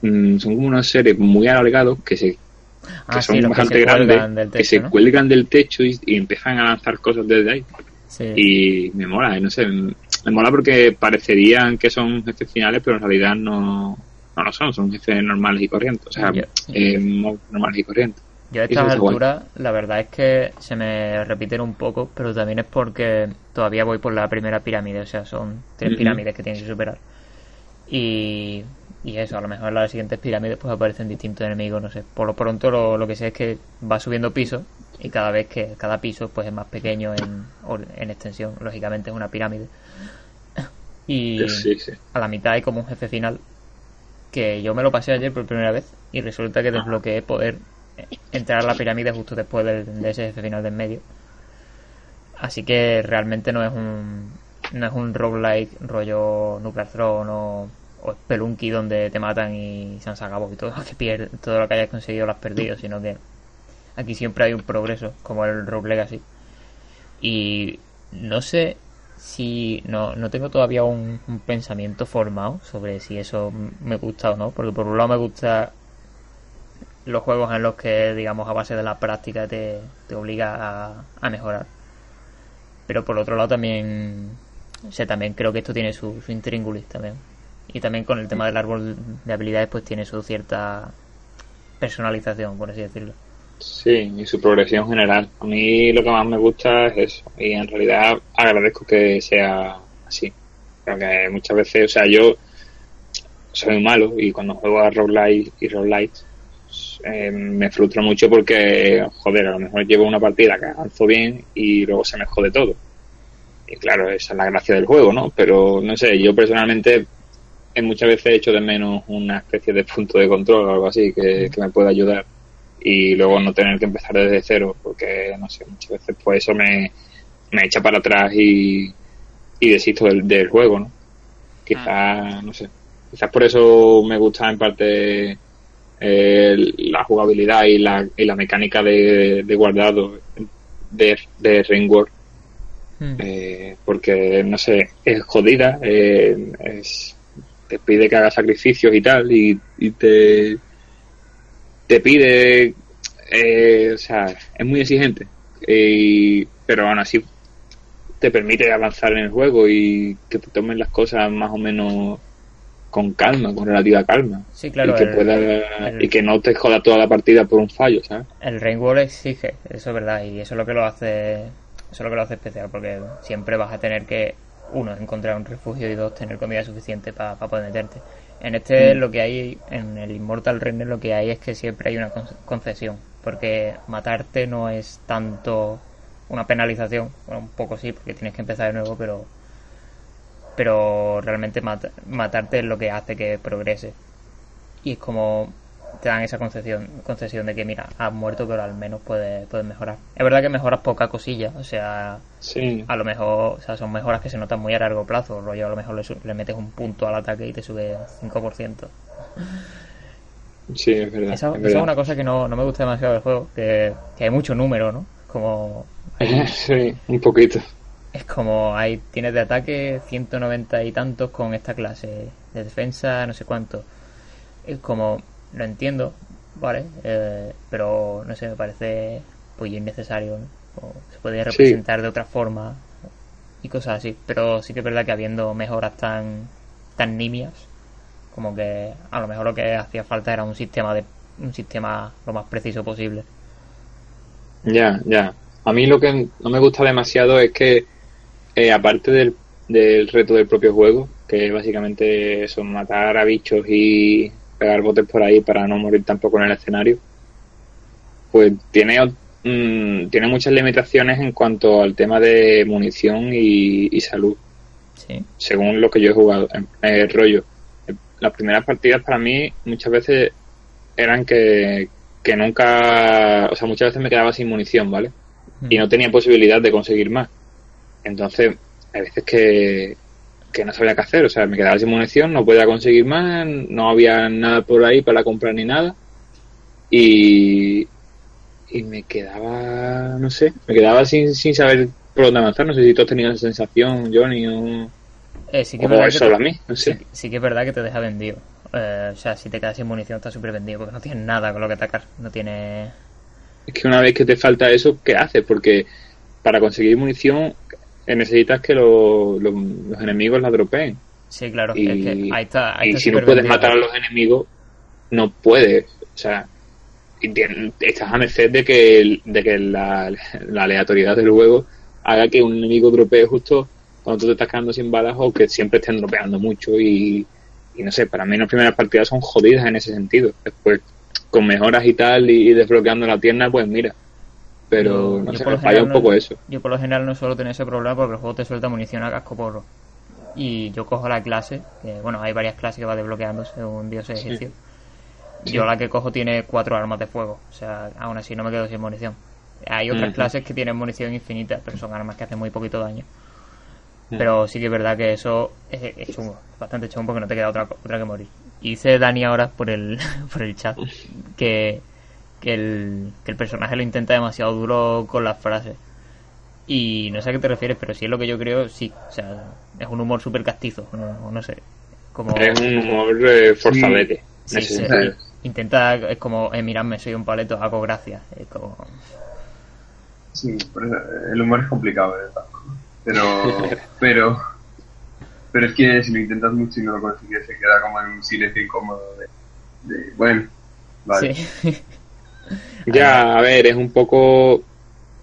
mm, son como unos seres muy alargados que se Ah, que son sí, bastante grandes, que se ¿no? cuelgan del techo y, y empiezan a lanzar cosas desde ahí. Sí. Y me mola, y no sé, me mola porque parecerían que son jefes finales, pero en realidad no, no lo son, son jefes normales y corrientes. O sea, eh, normales y corrientes. Yo a estas alturas, la verdad es que se me repiten un poco, pero también es porque todavía voy por la primera pirámide, o sea, son tres pirámides que tienes que superar. Y, y eso, a lo mejor en las siguientes pirámides pues aparecen distintos enemigos, no sé. Por lo pronto lo, lo que sé es que va subiendo pisos y cada vez que cada piso pues es más pequeño en, en extensión, lógicamente es una pirámide. Y Sí, sí. a la mitad hay como un jefe final que yo me lo pasé ayer por primera vez y resulta que desbloqueé poder entrar a la pirámide justo después del- de ese jefe final del medio. Así que realmente no es un no es un roguelike rollo Nuclear Throne o, o Spelunky donde te matan y se han sacado y todo lo que pier- todo lo que hayas conseguido lo has perdido, sino que aquí siempre hay un progreso, como el Rogue Legacy. Y no sé si no, no tengo todavía un, un pensamiento formado sobre si eso me gusta o no, porque por un lado me gusta los juegos en los que, digamos, a base de la práctica te, te obliga a, a mejorar. Pero por otro lado también, o sea, también creo que esto tiene su, su intríngulis también. Y también con el tema del árbol de habilidades pues tiene su cierta personalización, por así decirlo. Sí, y su progresión general. A mí lo que más me gusta es eso. Y en realidad agradezco que sea así. Porque muchas veces, o sea, yo soy malo y cuando juego a roguelite y roguelite eh, me frustro mucho porque, joder, a lo mejor llevo una partida que avanzo bien y luego se me jode todo. Y claro, esa es la gracia del juego, ¿no? Pero no sé, yo personalmente eh, muchas veces he hecho de menos una especie de punto de control o algo así que, que me pueda ayudar y luego no tener que empezar desde cero porque no sé muchas veces pues eso me, me echa para atrás y, y desisto del, del juego no quizás no sé quizás por eso me gusta en parte eh, la jugabilidad y la, y la mecánica de, de guardado de, de Ringworld Hmm. eh, porque no sé es jodida eh, es, te pide que hagas sacrificios y tal y, y te te pide eh, o sea es muy exigente y, pero aún así te permite avanzar en el juego y que te tomen las cosas más o menos con calma con relativa calma Sí, claro, y que el- pueda el- y que no te joda toda la partida por un fallo ¿sabes? El Rainbow exige, eso es verdad, y eso es lo que lo hace, eso es lo que lo hace especial, porque siempre vas a tener que, uno, encontrar un refugio y dos, tener comida suficiente para poder meterte. En este Mm. lo que hay, en el Immortal Render lo que hay es que siempre hay una con- concesión, porque matarte no es tanto una penalización, bueno, un poco sí, porque tienes que empezar de nuevo, pero pero realmente mat- matarte es lo que hace que progrese. Y es como te dan esa concesión, concesión de que, mira, has muerto, pero al menos puedes, puedes mejorar. Es verdad que mejoras poca cosilla, o sea, sí a lo mejor, o sea, son mejoras que se notan muy a largo plazo, rollo, a lo mejor le, le metes un punto al ataque y te sube 5%. sí es verdad, Esa, es esa es una cosa que no, no me gusta demasiado del juego, que, que hay mucho número, ¿no? Como sí un poquito Es como hay tienes de ataque 190 y tantos con esta clase, de defensa no sé cuánto. Es como, lo entiendo, ¿vale? Eh, pero no sé, me parece pues innecesario, ¿no? O se podría Sí. representar de otra forma y cosas así. Pero sí que es verdad que habiendo mejoras tan, tan nimias, como que a lo mejor lo que hacía falta era un sistema de un sistema lo más preciso posible. Ya, ya. A mí lo que no me gusta demasiado es que, eh, aparte del, del reto del propio juego, que básicamente son matar a bichos y pegar botes por ahí para no morir tampoco en el escenario, pues tiene, mm, tiene muchas limitaciones en cuanto al tema de munición y, y salud Sí. según lo que yo he jugado. En- El rollo. Las primeras partidas para mí muchas veces eran que, que nunca, o sea, muchas veces me quedaba sin munición, ¿vale? Y no tenía posibilidad de conseguir más. Entonces, hay veces que, que no sabía qué hacer, o sea, me quedaba sin munición, no podía conseguir más, no había nada por ahí para comprar ni nada. Y, y me quedaba, no sé, me quedaba sin, sin saber por dónde avanzar. No sé si tú has tenido esa sensación, Johnny, o, Eh, sí que es o verdad que solo te- a mí, no sé. Sí, sí que es verdad que te deja vendido. Eh, o sea, si te quedas sin munición estás súper vendido porque no tienes nada con lo que atacar. No tiene... Es que una vez que te falta eso, ¿qué haces? Porque para conseguir munición necesitas que lo- lo- los enemigos la dropeen. Sí, claro. Y, es que ahí está. ahí y está si no puedes vendido. matar a los enemigos, no puedes. O sea, estás a merced de que, de que la, la aleatoriedad del juego haga que un enemigo dropee justo cuando tú te estás quedando sin balas o que siempre estén dropeando mucho. Y, y no sé, para mí las primeras partidas son jodidas en ese sentido. Después, con mejoras y tal y, y desbloqueando la tienda, pues mira. Pero Yo- no yo sé, por me lo falla un poco no- eso. Yo por lo general no suelo tener ese problema porque el juego te suelta munición a casco porro. Y yo cojo la clase, que bueno, hay varias clases que va desbloqueando según Dios ejercicio. Yo la que cojo tiene cuatro armas de fuego, o sea, aún así no me quedo sin munición. Hay otras clases que tienen munición infinita, pero son armas que hacen muy poquito daño. Pero sí que es verdad que eso es, es chungo, es bastante chungo porque no te queda otra, otra que morir. Y dice Dani ahora por el, por el chat que, que, el, que el personaje lo intenta demasiado duro con las frases. Y no sé a qué te refieres, pero si es lo que yo creo, sí. O sea, es un humor súper castizo, no, no sé. Como, Es un humor eh, forzadete. Sí. Intenta, es como, eh, miradme, soy un paleto, hago gracia. Es como, Sí, por eso, eh, el humor es complicado, formas. Pero, pero, pero es que si lo intentas mucho y no lo consigues, se queda como en un silencio incómodo de, de bueno, vale. sí. Ya, a ver, es un poco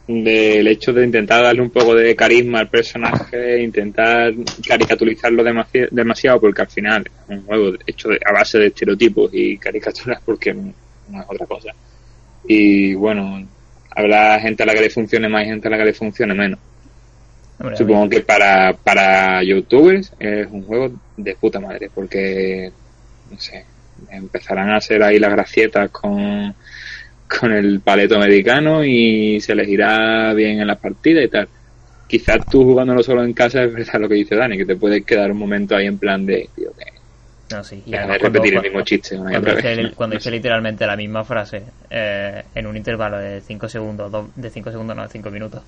del hecho de intentar darle un poco de carisma al personaje, intentar caricaturizarlo demasi- demasiado, porque al final es un juego hecho de- a base de estereotipos y caricaturas, porque no, no es otra cosa. Y bueno, habrá gente a la que le funcione más y gente a la que le funcione menos. Hombre, Supongo que para, para youtubers es un juego de puta madre, porque, no sé, empezarán a hacer ahí las gracietas con, con el paleto americano y se les irá bien en las partidas y tal. Quizás tú jugándolo solo en casa es verdad lo que dice Dani, que te puedes quedar un momento ahí en plan de, tío, que No, sí. Y además cuando- repetir el cuando- mismo chiste una Cuando dice, vez. cuando dice literalmente la misma frase eh, en un intervalo de 5 segundos, dos- de 5 segundos, no, de 5 minutos,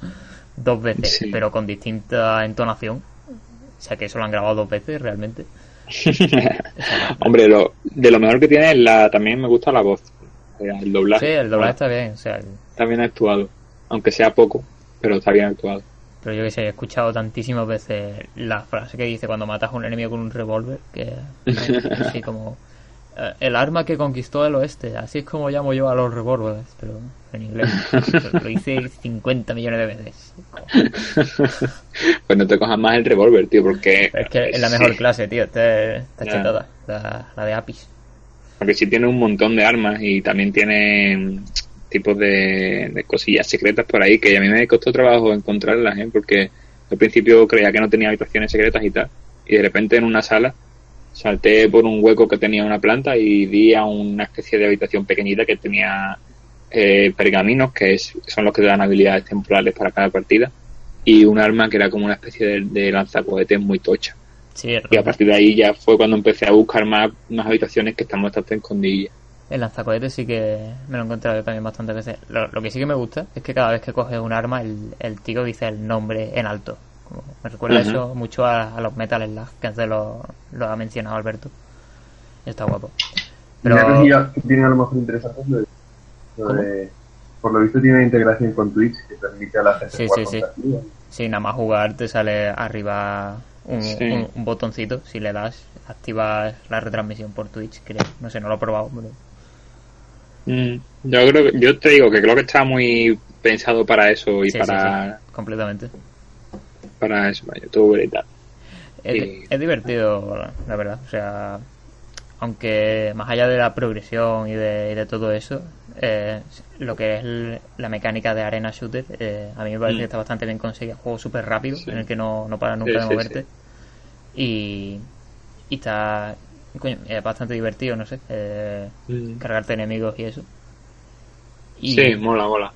dos veces, Sí. pero con distinta entonación. O sea que eso lo han grabado dos veces realmente. Hombre, lo, de lo mejor que tiene es la, también me gusta la voz. Sea, El doblaje. Sí, el doblaje está bien, o sea, el- está bien actuado, aunque sea poco, pero está bien actuado. pero yo que sé, he escuchado tantísimas veces la frase que dice cuando matas a un enemigo con un revólver, que así como eh, el arma que conquistó el oeste, así es como llamo yo a los revólveres, pero en inglés. Lo- Lo hice 50 millones de veces. pues no te cojas más el revólver, tío, porque... Pero es que es la mejor clase, tío. Está Ya. chetada. La, la de Apis. Porque sí tiene un montón de armas y también tiene tipos de, de cosillas secretas por ahí que a mí me costó trabajo encontrarlas, ¿eh? Porque al principio creía que no tenía habitaciones secretas y tal. Y de repente en una sala salté por un hueco que tenía una planta y vi a una especie de habitación pequeñita que tenía eh, pergaminos, que son los que dan habilidades temporales para cada partida, y un arma que era como una especie de, de lanzacohetes muy tocha. Sí, Y a partir de ahí ya fue cuando empecé a buscar más, más habitaciones que están bastante escondidillas. el lanzacohetes sí que me lo he encontrado yo también bastantes veces. Lo, lo que sí que me gusta es que cada vez que coges un arma, el, el tío dice el nombre en alto. Como- me recuerda eso mucho a, a los Metal Slug, que antes lo, lo ha mencionado Alberto. Está guapo. Una cosilla que tiene a lo mejor interesante es lo de, lo ¿Cómo? de- por lo visto tiene integración con Twitch que permite a la gente Sí, jugar sí, sí. si nada más jugar te sale arriba un, Sí. un- un botoncito. Si le das, activas la retransmisión por Twitch, creo. No sé, no lo he probado. pero- Mm, Yo creo que, yo te digo que creo que está muy pensado para eso y Sí, para, sí, completamente. para eso, para youtuber y tal. Es, Y- es divertido, la- la verdad. O sea, aunque más allá de la progresión y de, y de todo eso, eh, lo que es el- la mecánica de arena shooter, eh, a mí me parece Mm. que está bastante bien conseguida. Juego súper rápido, Sí. en el que no, no para nunca Sí, de sí, moverte. Y, y está coño, es bastante divertido, no sé, eh, cargarte enemigos y eso. Y, Sí, mola, mola.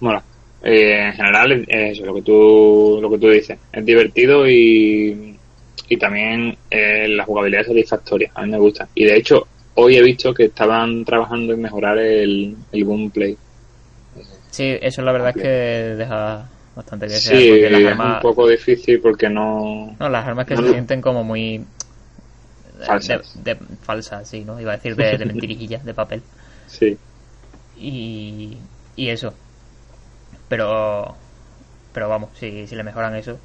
Mola. Eh, en general es eso, lo que tú, lo que tú dices. Es divertido y, y también la jugabilidad es satisfactoria. A mí me gusta. Y de hecho, hoy he visto que estaban trabajando en mejorar el, el gameplay. sí, eso la verdad es que deja bastante que Sí, desear, porque las es armas, un poco difícil porque no... no, las armas que no se sienten como muy Falsas. de, de- falsas, sí, ¿no? Iba a decir de, de mentirijillas, de papel. Sí. Y, y eso. Pero pero vamos, si, si le mejoran eso,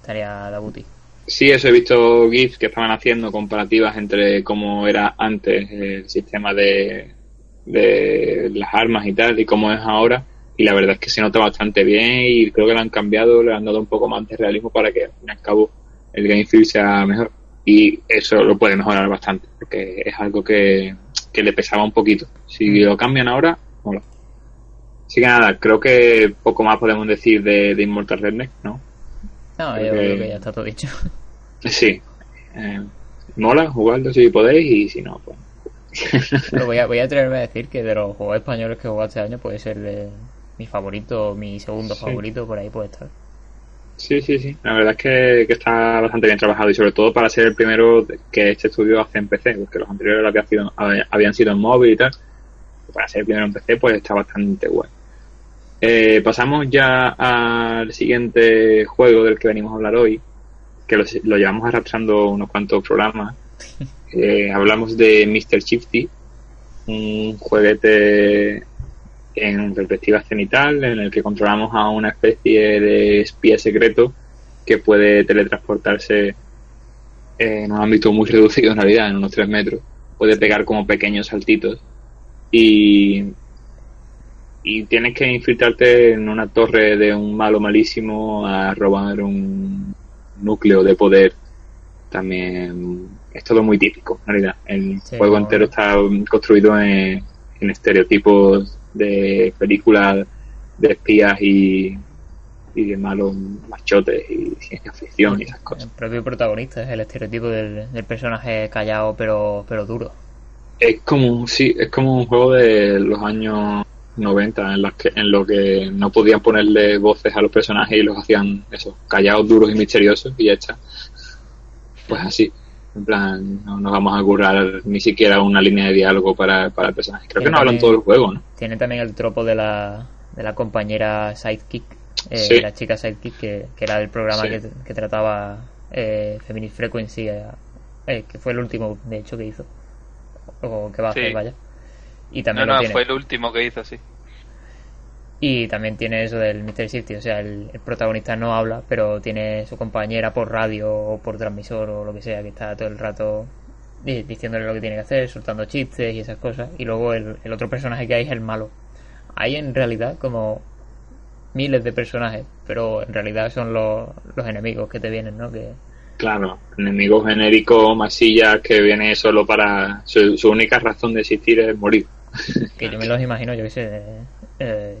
estaría la booty. Sí, eso he visto GIFs que estaban haciendo comparativas entre cómo era antes el sistema de, de las armas y tal y cómo es ahora. Y la verdad es que se nota bastante bien y creo que lo han cambiado, le han dado un poco más de realismo para que al fin y al cabo el game feel sea mejor. Y eso lo puede mejorar bastante, porque es algo que, que le pesaba un poquito. Si lo cambian ahora, mola. Así que nada, creo que poco más podemos decir de, de Immortal Redneck, ¿no? No, yo creo que ya está todo dicho. Sí. Eh, mola jugarlo si podéis y si no, pues. Pero voy a, voy a atreverme a decir que de los juegos españoles que he jugado este año puede ser de mi favorito, mi segundo Sí. favorito, por ahí puede estar. Sí, sí, sí. La verdad es que, que está bastante bien trabajado y sobre todo para ser el primero que este estudio hace en PC, porque los anteriores habían sido, habían sido en móvil y tal. Para ser el primero en PC, pues está bastante guay. Eh, pasamos ya al siguiente juego del que venimos a hablar hoy, que lo, lo llevamos arrastrando unos cuantos programas. Eh, hablamos de Mr. Shifty, un jueguete en perspectiva cenital en el que controlamos a una especie de espía secreto que puede teletransportarse en un ámbito muy reducido en realidad, en unos 3 metros. Puede pegar como pequeños saltitos y, y tienes que infiltrarte en una torre de un malo malísimo a robar un núcleo de poder. También es todo muy típico, en realidad. El Sí, juego entero está construido en, en estereotipos de películas de espías y, y de malos machotes y ciencia ficción y esas cosas. El propio protagonista es el estereotipo del, del personaje callado pero, pero duro. Es como, sí, es como un juego de los años 90 en, las que, en lo que no podían ponerle voces a los personajes y los hacían eso, callados, duros y misteriosos y ya está. Pues así, en plan, no nos vamos a currar ni siquiera una línea de diálogo para, para el personaje. Creo que no hablan todo el juego, ¿no? Tiene también el tropo de la, de la compañera Sidekick, eh, Sí. la chica Sidekick, que, que era del programa Sí. que, que trataba eh, Feminist Frequency, eh, eh, que fue el último, de hecho, que hizo. O que va a Sí. hacer, vaya. Y No, también lo no, tiene. fue el último que hizo, sí. Y también tiene eso del Mr. Shifty, o sea, el, el protagonista no habla, pero tiene su compañera por radio o por transmisor o lo que sea, que está todo el rato di- diciéndole lo que tiene que hacer, soltando chistes y esas cosas. Y luego el, el otro personaje que hay es el malo. Hay en realidad como miles de personajes, pero en realidad son los, los enemigos que te vienen, ¿no? Que, Claro, enemigo genérico, masilla que viene solo para. Su, su única razón de existir es morir. que yo me los imagino, yo qué sé, eh,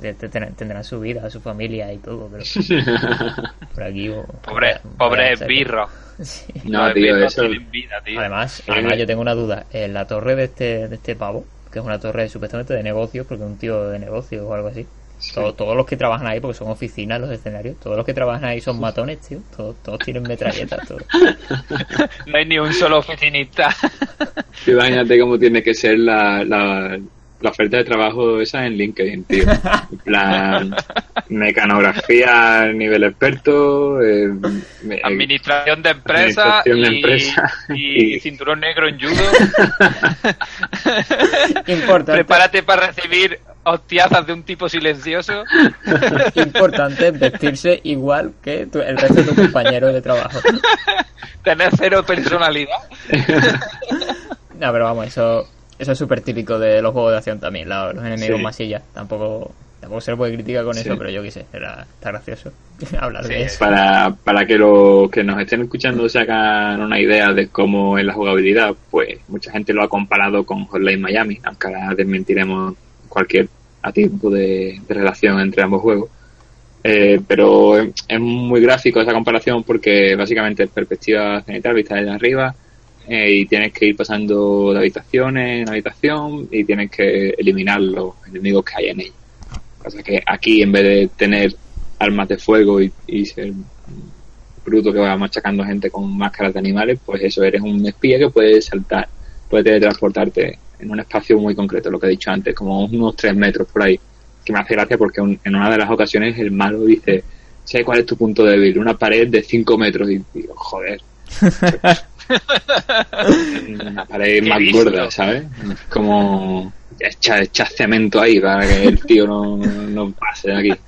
te- te- ten- tendrán su vida, su familia y todo, pero por aquí... o- Pobre, vaya-. Sí. No, tío, eso. tienen vida, tío. Además, Eh. además yo tengo una duda. En la torre de este, de este pavo, que es una torre supuestamente de negocios, porque es un tío de negocios o algo así. Todo- todos los que trabajan ahí, porque son oficinas los escenarios, todos los que trabajan ahí son matones, tío. Todos, todos tienen metralletas, todo. No hay ni un solo oficinista. Imagínate cómo tiene que ser la, la, la oferta de trabajo esa en LinkedIn, tío. En plan, mecanografía nivel experto, eh, me- Administración de empresa Administración de y, empresa. y Y- cinturón negro en judo. Importante, Prepárate para recibir hostiazas de un tipo silencioso. importante vestirse igual que tu- el resto de tus compañeros de trabajo. Tener cero personalidad. No, pero vamos, eso, eso es súper típico de los juegos de acción también, la- los enemigos Sí. masillas. Tampoco, tampoco se le puede criticar con Sí. eso, pero yo qué sé, era, está gracioso hablar Sí, de eso. para, para que los que nos estén escuchando se hagan una idea de cómo es la jugabilidad, pues mucha gente lo ha comparado con Hotline Miami, aunque ahora desmentiremos cualquier tipo de, de relación entre ambos juegos. Eh, pero es, muy gráfico esa comparación porque básicamente es perspectiva cenital, vista desde arriba, eh, y tienes que ir pasando de habitaciones en habitación y tienes que eliminar los enemigos que hay en ella. Pasa que aquí en vez de tener armas de fuego y, ser bruto que va machacando gente con máscaras de animales, pues eso, eres un espía que puede saltar, puede teletransportarte en un espacio muy concreto, lo que he dicho antes, como unos 3 metros por ahí, que me hace gracia porque un- en una de las ocasiones el malo dice, sé cuál es tu punto débil, una pared de 5 metros, y digo, joder. una pared Qué más visto. gorda, ¿sabes? Como echa, echa cemento ahí para que el tío no, no pase de aquí.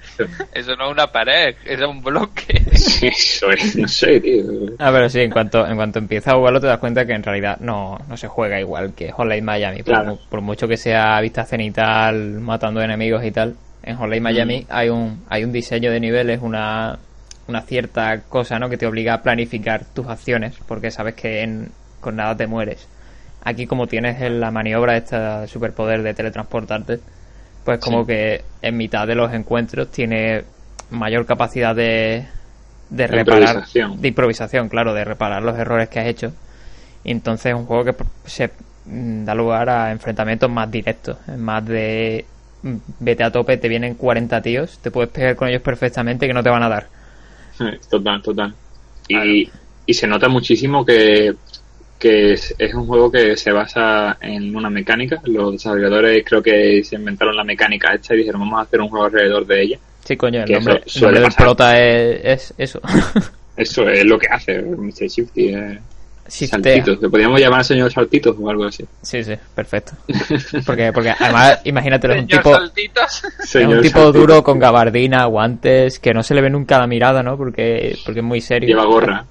Eso no es una pared, eso es un bloque. Eso es, no sé, tío. Ah, pero sí, en cuanto, en cuanto empiezas a jugarlo te das cuenta que en realidad no, no se juega igual que Hotline Miami. Por, Claro. por mucho que sea vista cenital, matando enemigos y tal, en Hotline Miami hay un hay un diseño de niveles, una, una cierta cosa ¿no? que te obliga a planificar tus acciones, porque sabes que en- con nada te mueres. Aquí como tienes en la maniobra esta superpoder de teletransportarte, pues como Sí. que en mitad de los encuentros tiene mayor capacidad de, de reparar improvisación. de improvisación, claro, de reparar los errores que has hecho. Y entonces es un juego que se da lugar a enfrentamientos más directos, es más de mm, vete a tope, te vienen 40 tíos, te puedes pegar con ellos perfectamente que no te van a dar. Total, total. Y, y se nota muchísimo que, que es, es un juego que se basa en una mecánica. Los desarrolladores creo que se inventaron la mecánica esta y dijeron vamos a hacer un juego alrededor de ella. Sí, coño, el Que nombre, eso el suele nombre del prota es, es eso. Eso es lo que hace Mr. Shifty. eh, saltitos. Le podríamos llamar señor Saltitos o algo así. Sí, sí, perfecto. Porque, porque además, imagínatelo, es un tipo, Saltitos. es un tipo Saltitos. duro con gabardina, guantes, que no se le ve nunca la mirada, ¿no? Porque, porque es muy serio. Lleva gorra.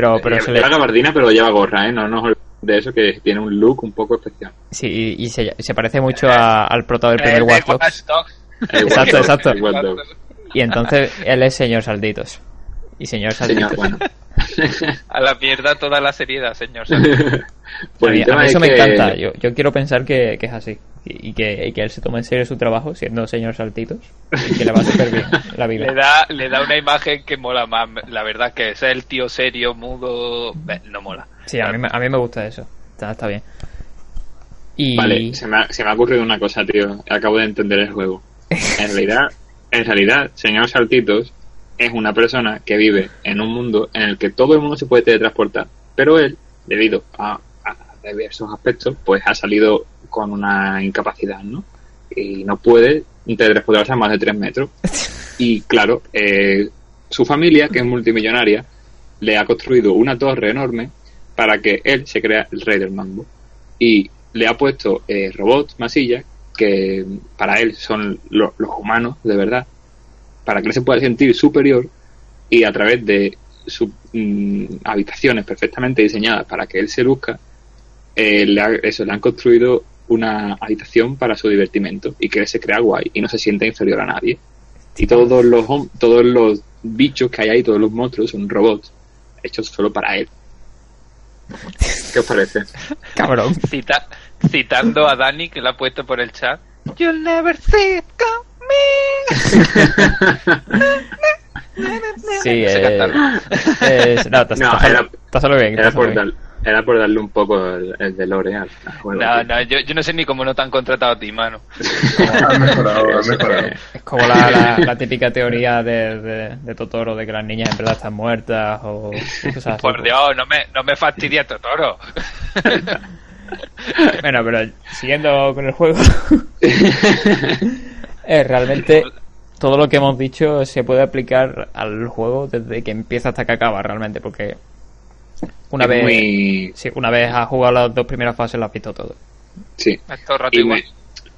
Pero, pero lleva, se le, lleva gabardina, pero lleva gorra, ¿eh? No nos de eso, que tiene un look un poco especial. sí, y, se, se parece mucho a- al prota del primer El de Watch Dogs. Exacto, exacto. Y entonces él es señor Salditos. Y señor Salditos. Señor, bueno. A la mierda toda la seriedad, señor Saltitos. Pues a mí, el tema a mí es eso me que- encanta. Yo, yo quiero pensar que, que es así. Y, y que, y que él se toma en serio su trabajo siendo señor Saltitos. Y que le va súper bien la Le vida. da, le da una imagen que mola más. La verdad que es el tío serio, mudo. No mola. Sí, a mí, me- a mí me gusta eso. Está, está bien. Y... Vale, se me, ha, se me ha ocurrido una cosa, tío. Acabo de entender el juego. En realidad, en realidad, señor Saltitos es una persona que vive en un mundo en el que todo el mundo se puede teletransportar, pero él, debido a, a diversos aspectos, pues ha salido con una incapacidad, ¿no? Y no puede teletransportarse a más de 3 metros. Y claro, eh, su familia, que es multimillonaria, le ha construido una torre enorme para que él se crea el rey del mambo. Y le ha puesto eh, robots, masillas, que para él son lo- los humanos, de verdad, para que él se pueda sentir superior y a través de sus mm, habitaciones perfectamente diseñadas para que él se luzca, eh, le ha- eso, le han construido una habitación para su divertimento y que él se crea guay y no se siente inferior a nadie. Y todos los, hom- todos los bichos que hay ahí, todos los monstruos, son robots hechos solo para él. ¿Qué os parece? Cabrón. Cita- citando a Dani, que lo ha puesto por el chat. You'll never sit Sí, Ese eh, cantar. es- no, está, No, era- bien. Era por, bien. Era por darle un poco el, el de Lore al al juego. No, no, yo, yo no sé ni cómo no te han contratado a ti, mano. Ha mejorado, ha mejorado. Es como la, la, la típica teoría de, de, de Totoro de que las niñas en verdad están muertas o cosas así. Por Dios, no me, no me fastidia Totoro. Bueno, pero siguiendo con el juego. eh, realmente todo lo que hemos dicho se puede aplicar al juego desde que empieza hasta que acaba, realmente, porque una Es vez muy- sí, una vez has jugado las dos primeras fases lo has visto todo. Sí. Y me-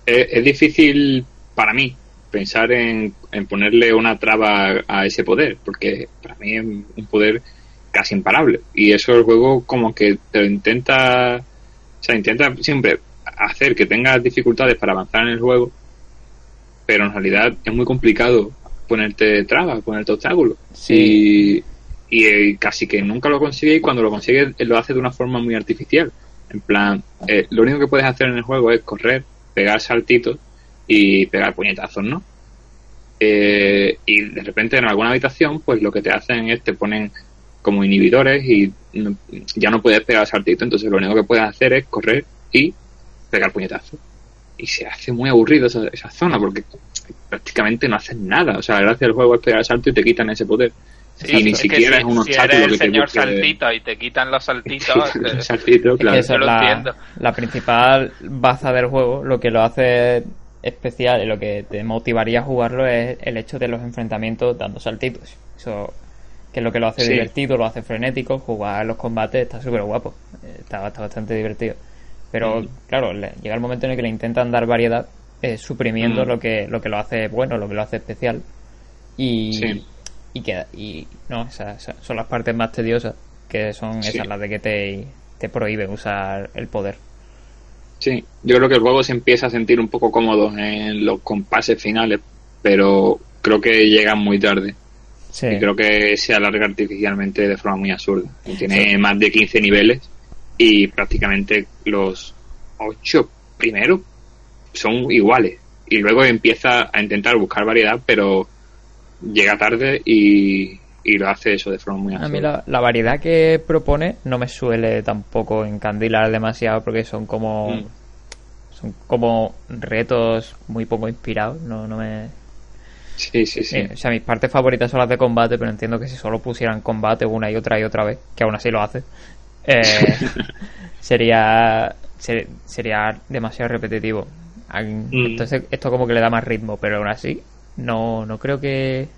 es, es difícil para mí pensar en, en ponerle una traba a ese poder, porque para mí es un poder casi imparable. Y eso el juego como que te lo intenta, o sea, intenta siempre hacer que tengas dificultades para avanzar en el juego, pero en realidad es muy complicado ponerte trabas, ponerte obstáculos. Sí. Y, eh, casi que nunca lo consigue y cuando lo consigue eh, lo hace de una forma muy artificial. En plan, eh, lo único que puedes hacer en el juego es correr, pegar saltitos y pegar puñetazos, ¿no? Eh, y de repente en alguna habitación, pues lo que te hacen es te ponen como inhibidores y ya no puedes pegar saltitos, entonces lo único que puedes hacer es correr y pegar puñetazos. Y se hace muy aburrido esa, esa zona porque prácticamente no haces nada. O sea, la gracia del juego es pegar salto y te quitan ese poder. Sí, y ni es que si- es un si obstáculo eres el que te señor busque- saltito y te quitan los saltitos, eh, Saltito, Es que claro. eso es lo la, entiendo. la principal baza del juego, lo que lo hace especial y lo que te motivaría a jugarlo es el hecho de los enfrentamientos dando saltitos. Eso que es lo que lo hace Sí. divertido, lo hace frenético, jugar los combates está súper guapo, está, está bastante divertido. Pero, claro, le- llega el momento en el que le intentan dar variedad, eh, suprimiendo Mm. lo que lo que lo hace bueno, lo que lo hace especial. Y, Sí. Y, queda, y no, esas, esas son las partes más tediosas, que son Sí. esas las de que te, te prohíben usar el poder. Sí, yo creo que el juego se empieza a sentir un poco cómodo en los compases finales, pero creo que llegan muy tarde. Sí. Y creo que se alarga artificialmente de forma muy absurda. Y Tiene más de 15 niveles y prácticamente los 8 primeros son iguales. Y luego empieza a intentar buscar variedad, pero llega tarde y, y lo hace eso de forma muy A mí la, la variedad que propone no me suele tampoco encandilar demasiado porque son como Mm. son como retos muy poco inspirados. No, no me, Sí, sí, sí. Eh, o sea, mis partes favoritas son las de combate, pero entiendo que si solo pusieran combate una y otra y otra vez, que aún así lo hace, eh, sería ser- sería demasiado repetitivo. Mm. Entonces esto como que le da más ritmo, pero aún así no, no creo que,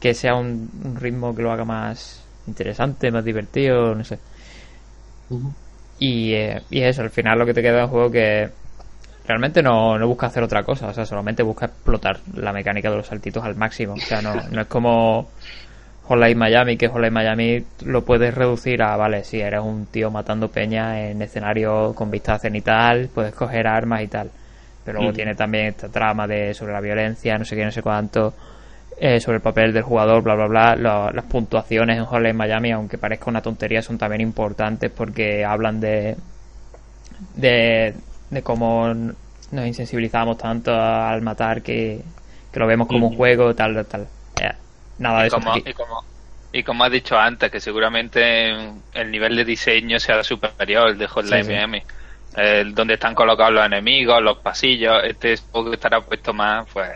que sea un, un ritmo que lo haga más interesante, más divertido, no sé. Y, eh, y eso, al final lo que te queda es un juego que realmente no, no busca hacer otra cosa, o sea, solamente busca explotar la mecánica de los saltitos al máximo. O sea, no, no es como Hotline Miami, que Hotline Miami lo puedes reducir a, vale, si eres un tío matando peña en escenario con vista cenital, puedes coger armas y tal. Pero luego Mm. tiene también esta trama de sobre la violencia, no sé qué, no sé cuánto, eh, sobre el papel del jugador, bla, bla, bla. Lo- las puntuaciones en Hotline Miami, aunque parezca una tontería, son también importantes porque hablan de, de, de cómo nos insensibilizamos tanto al matar que, que lo vemos como un juego, tal, tal. Eh, nada de y, eso. como, y, como, y como has dicho antes, que seguramente el nivel de diseño sea superior al de Hotline Sí, sí. Miami. El donde están colocados los enemigos, los pasillos, este supongo que estará puesto más, pues...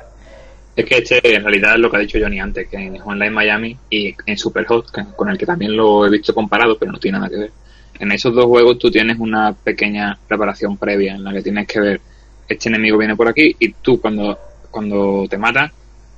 Es que este en realidad es lo que ha dicho Johnny antes, que en Online Miami y en Superhot, con el que también lo he visto comparado, pero no tiene nada que ver. En esos dos juegos tú tienes una pequeña preparación previa en la que tienes que ver este enemigo viene por aquí y tú cuando, cuando te mata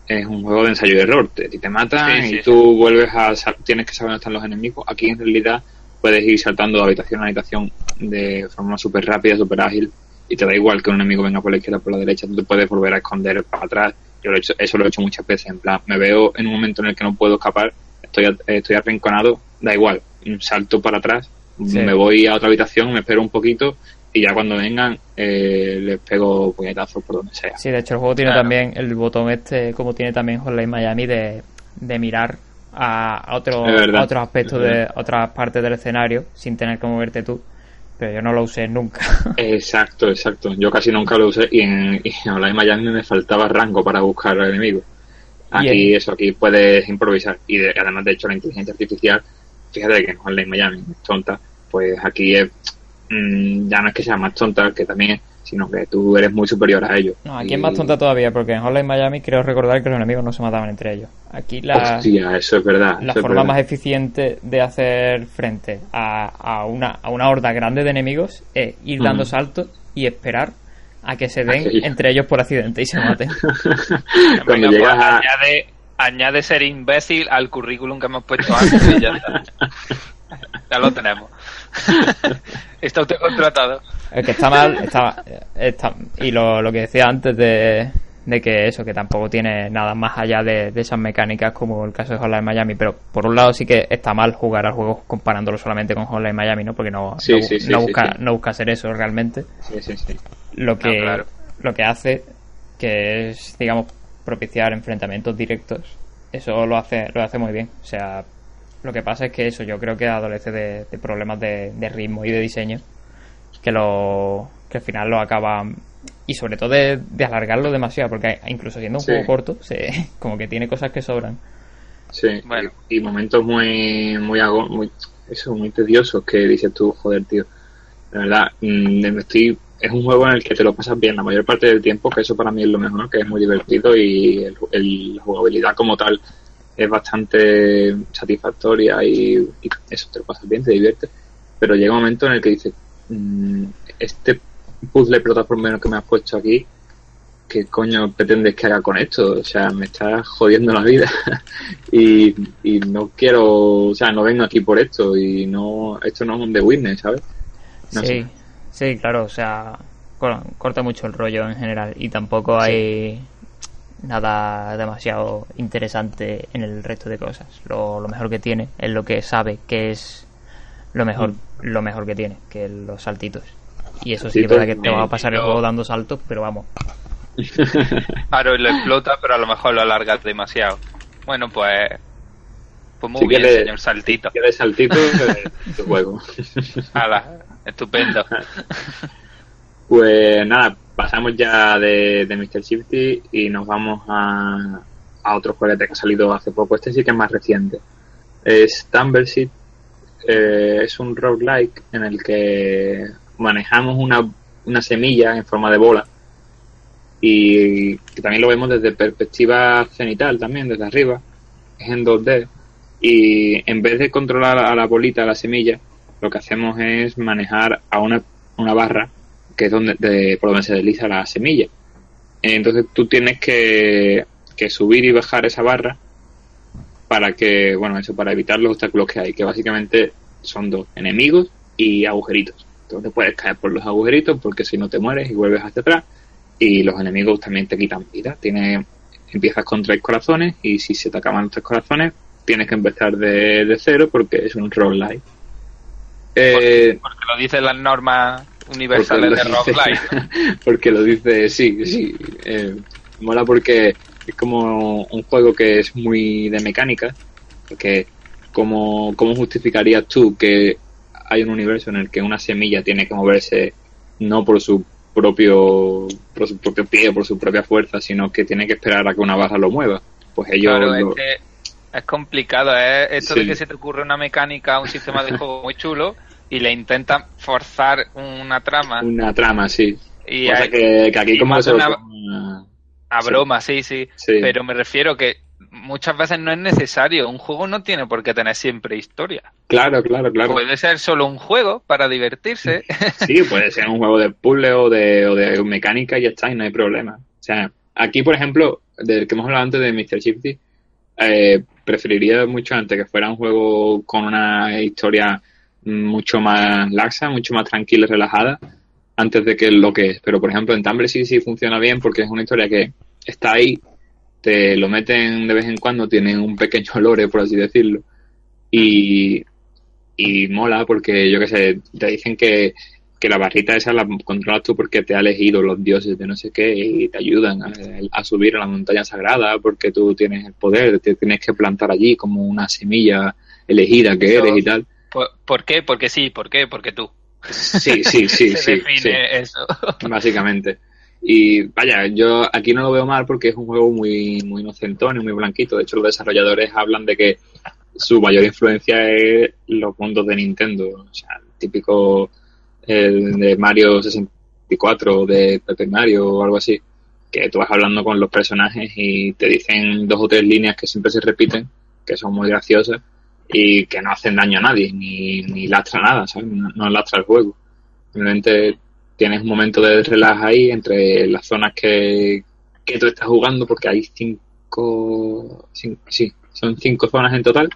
es un juego de ensayo y error. Te, te matan Sí, sí, y tú vuelves a tienes que saber dónde están los enemigos. Aquí en realidad puedes ir saltando de habitación a habitación de forma súper rápida, súper ágil y te da igual que un enemigo venga por la izquierda o por la derecha, tú te puedes volver a esconder para atrás. Yo lo he hecho, eso lo he hecho muchas veces, en plan, me veo en un momento en el que no puedo escapar, estoy, a- estoy arrinconado, da igual, un salto para atrás, Sí. me voy a otra habitación, me espero un poquito y ya cuando vengan eh, les pego puñetazos por donde sea. Sí, de hecho el juego tiene Claro. también el botón este, como tiene también Hotline Miami, de, de mirar a, otro- a otros aspectos de otras partes del escenario sin tener que moverte tú. Pero yo no lo usé nunca. Exacto, exacto. Yo casi nunca lo usé y en, y en Online Miami me faltaba rango para buscar al enemigo. Aquí, eso, aquí puedes improvisar. Y de- además, de hecho, la inteligencia artificial, fíjate que en Online Miami es tonta, pues aquí es, mm, ya no es que sea más tonta, que también es, sino que tú eres muy superior a ellos. No, aquí Y- es más tonta todavía, porque en Hotline Miami creo recordar que los enemigos no se mataban entre ellos. Aquí la, Hostia, eso es verdad. la eso es forma verdad. más eficiente de hacer frente a, a, una, a una horda grande de enemigos es ir dando saltos y esperar a que se den entre ellos por accidente y se maten. Cuando Venga, llegas pues, a... añade, añade ser imbécil al currículum que hemos puesto antes y ya está. Ya lo tenemos. Está usted contratado. El que está mal, está, está- y lo, lo que decía antes de, de que eso, que tampoco tiene nada más allá de, de esas mecánicas como el caso de Hotline Miami, pero por un lado sí que está mal jugar al juego comparándolo solamente con Hotline Miami, ¿no? Porque no, Sí, no, sí, sí, no sí, busca, sí. no busca hacer eso realmente. Sí, sí, sí. Lo que, claro. lo que hace que es, digamos, propiciar enfrentamientos directos, eso lo hace, lo hace muy bien. O sea, lo que pasa es que eso yo creo que adolece de, de problemas de, de ritmo y de diseño que lo que al final lo acaba y sobre todo de, de alargarlo demasiado porque incluso siendo un Sí. juego corto se, como que tiene cosas que sobran Sí, Bueno. y, y momentos muy, muy, eso, muy tediosos que dices tú, joder, tío. De verdad, mm, me estoy, es un juego en el que te lo pasas bien la mayor parte del tiempo, que eso para mí es lo mejor, que es muy divertido y el, el- la jugabilidad como tal es bastante satisfactoria y, y eso, te lo pasas bien, te diviertes. Pero llega un momento en el que dices, mm, este puzzle plataformero que me has puesto aquí, ¿qué coño pretendes que haga con esto? O sea, me estás jodiendo la vida y, y no quiero, o sea, no vengo aquí por esto y no, esto no es un The Witness, ¿sabes? No sí sé. Sí, claro, o sea, cor- corta mucho el rollo en general y tampoco hay nada demasiado interesante en el resto de cosas. Lo, lo mejor que tiene es lo que sabe que es lo mejor, lo mejor que tiene, que es los saltitos. Y eso sí que es verdad que te va a pasar el juego dando saltos, pero vamos. Claro, y lo explota, pero a lo mejor lo alargas demasiado. Bueno, pues. Pues muy Si bien, quieres- señor Saltito. Si quieres saltito, tu juego. Hala, estupendo. Pues nada, pasamos ya de, de Mr. Shifty y nos vamos a, a otro juguete que ha salido hace poco. Este sí que es más reciente. Es Tumbleseed. Eh, es un roguelike en el que manejamos una, una semilla en forma de bola y que también lo vemos desde perspectiva cenital también, desde arriba. Es en 2D y en vez de controlar a la bolita, a la semilla, lo que hacemos es manejar a una, una barra que es donde, de- por donde se desliza la semilla. Entonces tú tienes que, que subir y bajar esa barra para que, bueno, eso, para evitar los obstáculos que hay, que básicamente son dos, enemigos y agujeritos. Entonces puedes caer por los agujeritos porque si no te mueres y vuelves hacia atrás. Y los enemigos también te quitan vida. Tienes, empiezas con tres corazones y si se te acaban los tres corazones tienes que empezar de, de cero porque es un roguelike. Eh, Porque lo dicen las normas universales de dice- porque lo dice, sí, sí. eh, mola porque es como un juego que es muy de mecánica. Porque, ¿cómo, ¿cómo justificarías tú que hay un universo en el que una semilla tiene que moverse no por su propio por su propio pie por su propia fuerza, sino que tiene que esperar a que una barra lo mueva? Pues ellos Claro, es que es complicado. Es esto Sí. de que se te ocurre una mecánica, un sistema de juego muy chulo y le intentan forzar una trama una trama, sí. y o sea que, que aquí y como más se una- a sí. broma, sí, sí, Sí. Pero me refiero que muchas veces no es necesario. Un juego no tiene por qué tener siempre historia. Claro, claro, claro. Puede ser solo un juego para divertirse. Sí, puede ser un juego de puzzle o de, o de mecánica y ya está, y no hay problema. O sea, aquí, por ejemplo, del que hemos hablado antes de Mr. Shifty, eh, preferiría mucho antes que fuera un juego con una historia mucho más laxa, mucho más tranquila y relajada, antes de que lo que es. Pero, por ejemplo, en Tumblr sí, sí funciona bien porque es una historia que está ahí, te lo meten de vez en cuando, tiene un pequeño lore, por así decirlo, y, y mola porque, yo qué sé, te dicen que, que la barrita esa la controlas tú porque te ha elegido los dioses de no sé qué y te ayudan a, a subir a la montaña sagrada porque tú tienes el poder, te tienes que plantar allí como una semilla elegida que eres y tal. ¿Por, por qué? Porque sí, ¿por qué? Porque tú. Sí, sí, sí, Se sí, define sí, eso. básicamente. Y vaya, yo aquí no lo veo mal porque es un juego muy, muy inocentón y muy blanquito. De hecho, los desarrolladores hablan de que su mayor influencia es los mundos de Nintendo. O sea, el típico el de Mario 64 o de Paper Mario o algo así. Que tú vas hablando con los personajes y te dicen dos o tres líneas que siempre se repiten, que son muy graciosas y que no hacen daño a nadie, ni, ni lastra nada, ¿sabes? No, lastra el juego. Simplemente tienes un momento de relax ahí entre las zonas que, que tú estás jugando, porque hay cinco, cinco- sí, son cinco zonas en total,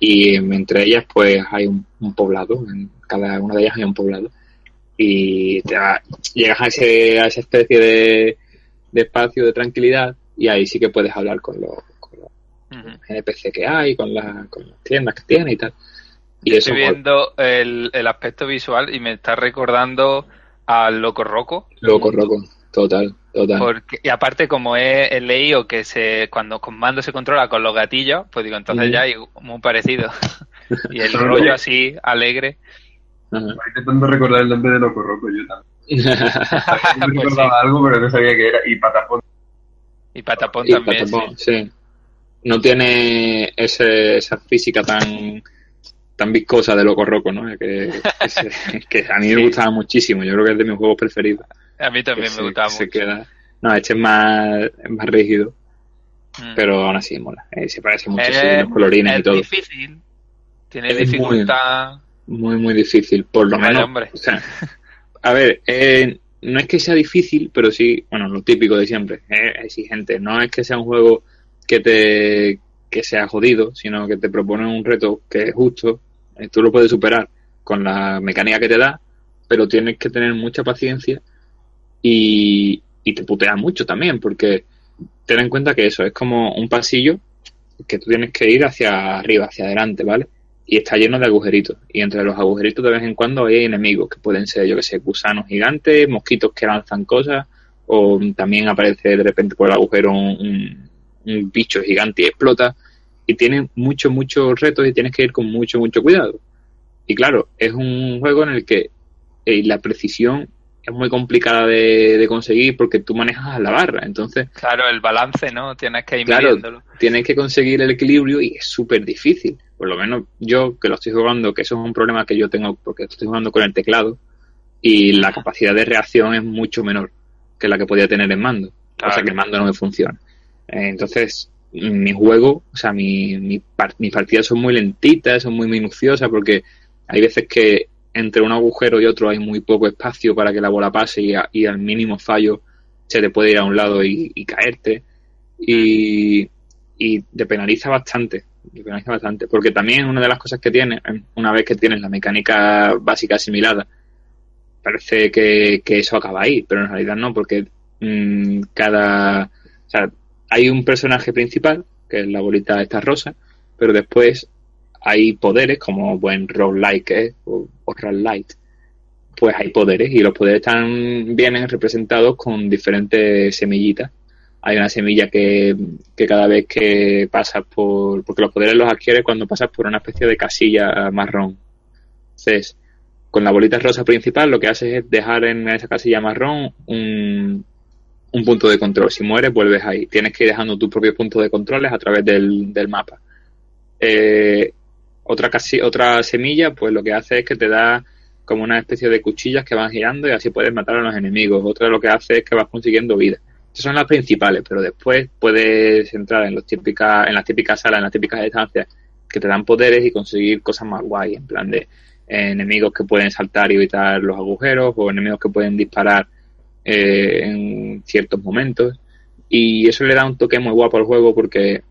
y entre ellas pues hay un, poblado, en cada una de ellas hay un poblado, y te va- llegas a, ese, a esa especie de, de espacio de tranquilidad, y ahí sí que puedes hablar con los. NPC que hay, con, la, con las tiendas que tiene y tal. Y eso Estoy viendo el, el aspecto visual y me está recordando al Loco Roco. loco, loco, total, total. Porque, y aparte, como he, he leído que se cuando con mando se controla con los gatillos, pues digo, entonces ya hay muy parecido. y el rollo así, alegre. Ajá. Estoy intentando recordar el nombre de Loco Roco, yo también. Pues recordaba algo, pero no sabía qué era. Y Patapón. Y Patapón Y también. Patapón, sí. sí. No tiene ese, esa física tan tan viscosa de Loco Roco, ¿no? Que, que, se- que a mí me gustaba muchísimo. Yo creo que es de mis juegos preferidos. A mí también Que me se- gustaba que se mucho. queda- No, este es más, es más rígido, Mm. pero aún así mola. Eh, se parece mucho, es, los colorines es y todo. difícil. Tiene Es dificultad. Muy, muy difícil. Por lo menos. hombre. O sea, a ver, eh, no es que sea difícil, pero sí, bueno, lo típico de siempre. Es exigente. No es que sea un juego que te que sea jodido, sino que te propone un reto que es justo. eh, Tú lo puedes superar con la mecánica que te da, pero tienes que tener mucha paciencia y, y te putea mucho también, porque ten en cuenta que eso es como un pasillo que tú tienes que ir hacia arriba, hacia adelante, ¿vale? Y está lleno de agujeritos. Y entre los agujeritos de vez en cuando hay enemigos que pueden ser, yo que sé, gusanos gigantes, mosquitos que lanzan cosas, o también aparece de repente por el agujero un bicho gigante y explota. Y tiene muchos, muchos retos y tienes que ir con mucho, mucho cuidado. Y claro, es un juego en el que eh, la precisión es muy complicada de, conseguir porque tú manejas la barra. Entonces, claro, el balance, ¿no? Tienes que ir claro, Tienes que conseguir el equilibrio y es súper difícil. Por lo menos yo que lo estoy jugando, que eso es un problema que yo tengo porque estoy jugando con el teclado y la capacidad de reacción es mucho menor que la que podía tener en mando. O sea que el mando no me funciona. Entonces, mi juego, o sea, mi, mi, mis partidas son muy lentitas, son muy minuciosas porque hay veces que entre un agujero y otro hay muy poco espacio para que la bola pase y, al mínimo fallo se te puede ir a un lado y, caerte. Y, te penaliza bastante, te penaliza bastante. Porque también una de las cosas que tiene, una vez que tienes la mecánica básica asimilada, parece que, eso acaba ahí, pero en realidad no, porque mm, cada... O hay un personaje principal, que es la bolita esta rosa, pero después hay poderes como buen roguelike ¿eh? o, o light pues hay poderes y los poderes están vienen representados con diferentes semillitas. Hay una semilla que, que cada vez que pasas por... porque los poderes los adquieres cuando pasas por una especie de casilla marrón. Entonces, con la bolita rosa principal lo que haces es dejar en esa casilla marrón un, un punto de control. Si mueres, vuelves ahí. Tienes que ir dejando tus propios puntos de controles a través del, del mapa. Eh, otra, casi, otra semilla, pues lo que hace es que te da como una especie de cuchillas que van girando y así puedes matar a los enemigos. Otra lo que hace es que vas consiguiendo vida. Esas son las principales, pero después puedes entrar en, los típicas, en las típicas salas, en las típicas estancias que te dan poderes y conseguir cosas más guay, en plan de enemigos que pueden saltar y evitar los agujeros o enemigos que pueden disparar eh, en ciertos momentos. Y eso le da un toque muy guapo al juego porque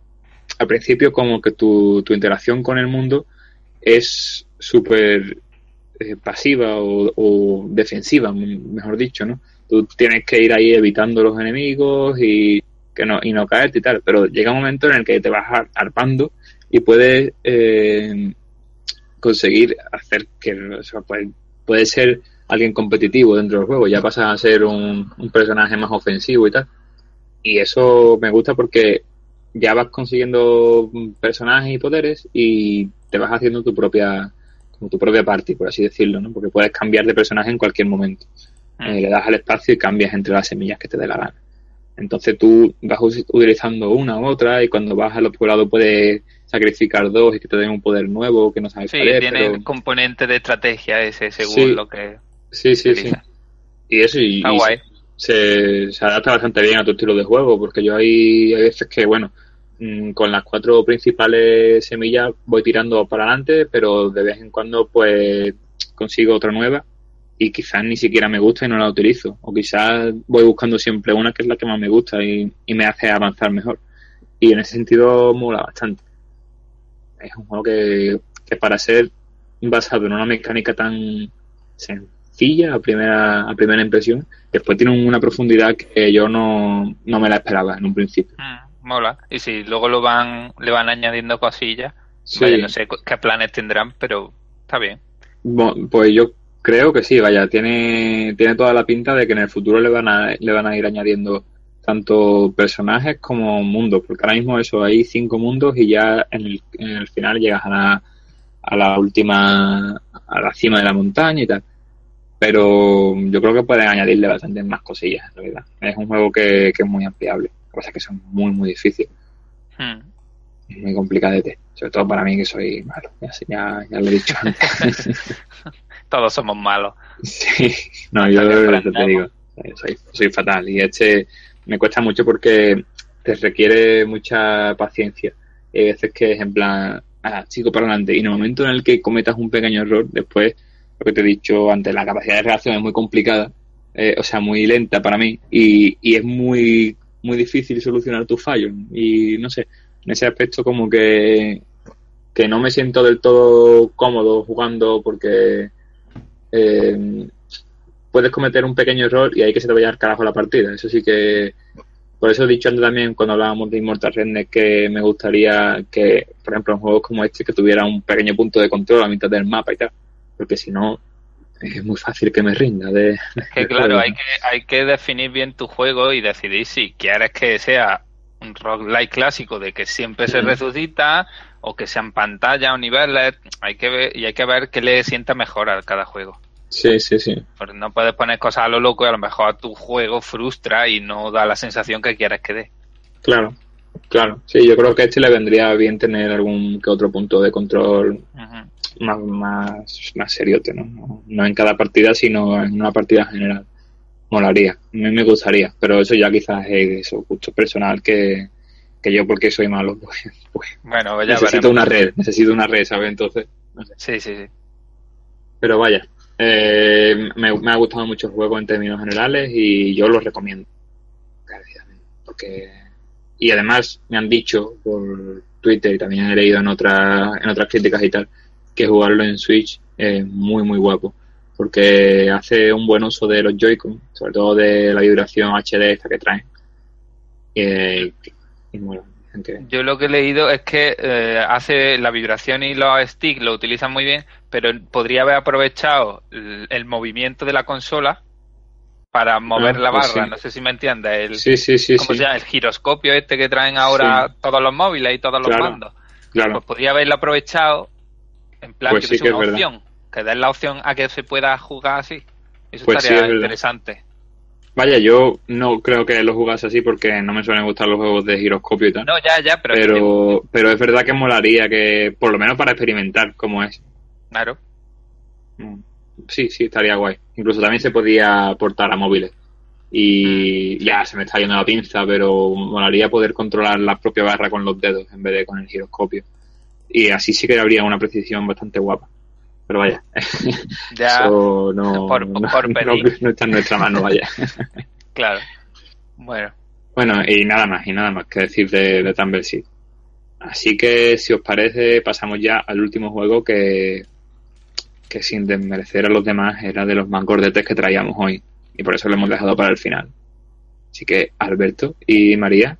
al principio como que tu, tu interacción con el mundo es súper eh, pasiva o, defensiva, mejor dicho, ¿no? Tú tienes que ir ahí evitando los enemigos y que no y no caerte y tal, pero llega un momento en el que te vas arpando y puedes eh, conseguir hacer que o sea, puede, ser alguien competitivo dentro del juego, ya pasa a ser un, un personaje más ofensivo y tal. Y eso me gusta porque ya vas consiguiendo personajes y poderes y te vas haciendo tu propia como tu propia party, por así decirlo, ¿no? Porque puedes cambiar de personaje en cualquier momento. Mm. Eh, le das al espacio y cambias entre las semillas que te dé la gana. Entonces tú vas utilizando una u otra y cuando vas al otro lado puedes sacrificar dos y que te den un poder nuevo que no sabes sí, tiene componente de estrategia ese según lo que sí sí sí y eso y, Se, se, adapta bastante bien a tu estilo de juego porque yo hay, hay veces que bueno Mm, con las cuatro principales semillas voy tirando para adelante, pero de vez en cuando pues consigo otra nueva y quizás ni siquiera me gusta y no la utilizo. O quizás voy buscando siempre una que es la que más me gusta y, me hace avanzar mejor. Y en ese sentido mola bastante. Es un juego que, que para ser basado en una mecánica tan sencilla a primera, a primera impresión, después tiene una profundidad que yo no, no me la esperaba en un principio. Mm mola. Y si luego lo van, le van añadiendo cosillas, no sé qué planes tendrán, pero está bien. pues yo creo que sí, vaya, tiene, tiene toda la pinta de que en el futuro le van a, le van a ir añadiendo tanto personajes como mundos, porque ahora mismo eso hay cinco mundos y ya en el, en el final llegas a la, a la última, a la cima de la montaña y tal. Pero yo creo que pueden añadirle bastantes más cosillas, en realidad. Es un juego que, que es muy ampliable cosas que son muy, muy difíciles. Hmm. Muy complicadete. Sobre todo para mí que soy malo. Ya, ya, lo he dicho antes. Todos somos malos. Sí, no, yo te digo, soy, soy fatal. Y este me cuesta mucho porque te requiere mucha paciencia. Y hay veces que es en plan, ah, chico para adelante. Y en el momento en el que cometas un pequeño error, después, lo que te he dicho antes, la capacidad de reacción es muy complicada, eh, o sea, muy lenta para mí. Y, y es muy muy difícil solucionar tus fallos. Y no sé, en ese aspecto como que, que no me siento del todo cómodo jugando porque eh, puedes cometer un pequeño error y ahí que se te vaya al carajo la partida. Eso sí que. Por eso he dicho antes también cuando hablábamos de Immortal Redneck que me gustaría que, por ejemplo, en juegos como este, que tuviera un pequeño punto de control a mitad del mapa y tal. Porque si no, es muy fácil que me rinda. De, que claro, hay que, hay que definir bien tu juego y decidir si quieres que sea un roguelike clásico de que siempre se Ujú. resucita o que sean pantalla o niveles. Hay que ver, y hay que ver qué le sienta mejor a cada juego. Sí, sí, sí. Porque no puedes poner cosas a lo loco y a lo mejor tu juego frustra y no da la sensación que quieres que dé. Claro, claro. Sí, yo creo que a este le vendría bien tener algún que otro punto de control más, más, más seriote, ¿no? ¿no? En cada partida, sino en una partida general. Molaría, a mí me gustaría, pero eso ya quizás es eso, gusto personal que, que yo porque soy malo, pues, pues Bueno, ya necesito veremos. una red, necesito una red, ¿sabes? Entonces, no sé. Sí, sí, sí. Pero vaya, eh, me, me ha gustado mucho el juego en términos generales y yo lo recomiendo. Porque, y además me han dicho por Twitter y también he leído en, otras en otras críticas y tal, que jugarlo en Switch es muy, muy guapo. Porque hace un buen uso de los Joy-Con, sobre todo de la vibración HD esta que traen. Y bueno, Yo lo que he leído es que eh, hace la vibración y los sticks lo utilizan muy bien, pero podría haber aprovechado el movimiento de la consola para mover Ah, la pues barra. sí. No sé si me entiendes. El, Sí, sí, sí, ¿Cómo sí. se llama? El giroscopio este que traen ahora Sí. todos los móviles y todos los mandos. Claro. Pues podría haberlo aprovechado en plan Pues que que es una verdad. opción. Que den la opción a que se pueda jugar así. Eso Pues estaría es verdad. interesante. Vaya, yo no creo que lo jugase así porque no me suelen gustar los juegos de giroscopio y tal. No, ya, ya, pero, pero, pero es verdad que molaría que, por lo menos para experimentar cómo es. claro. Mm. Sí, sí, estaría guay. Incluso también se podía portar a móviles. Y ya se me está yendo la pinza, pero molaría poder controlar la propia barra con los dedos en vez de con el giroscopio. Y así sí que habría una precisión bastante guapa. Pero vaya, Ya, eso no, por- no- por no- pedir. no está en nuestra mano, vaya. claro. Bueno, Bueno, y nada más, y nada más que decir de, de Tumble Seed. Así que, si os parece, pasamos ya al último juego que, que sin desmerecer a los demás era de los más gordetes que traíamos hoy. Y por eso lo hemos dejado para el final. Así que, Alberto y María,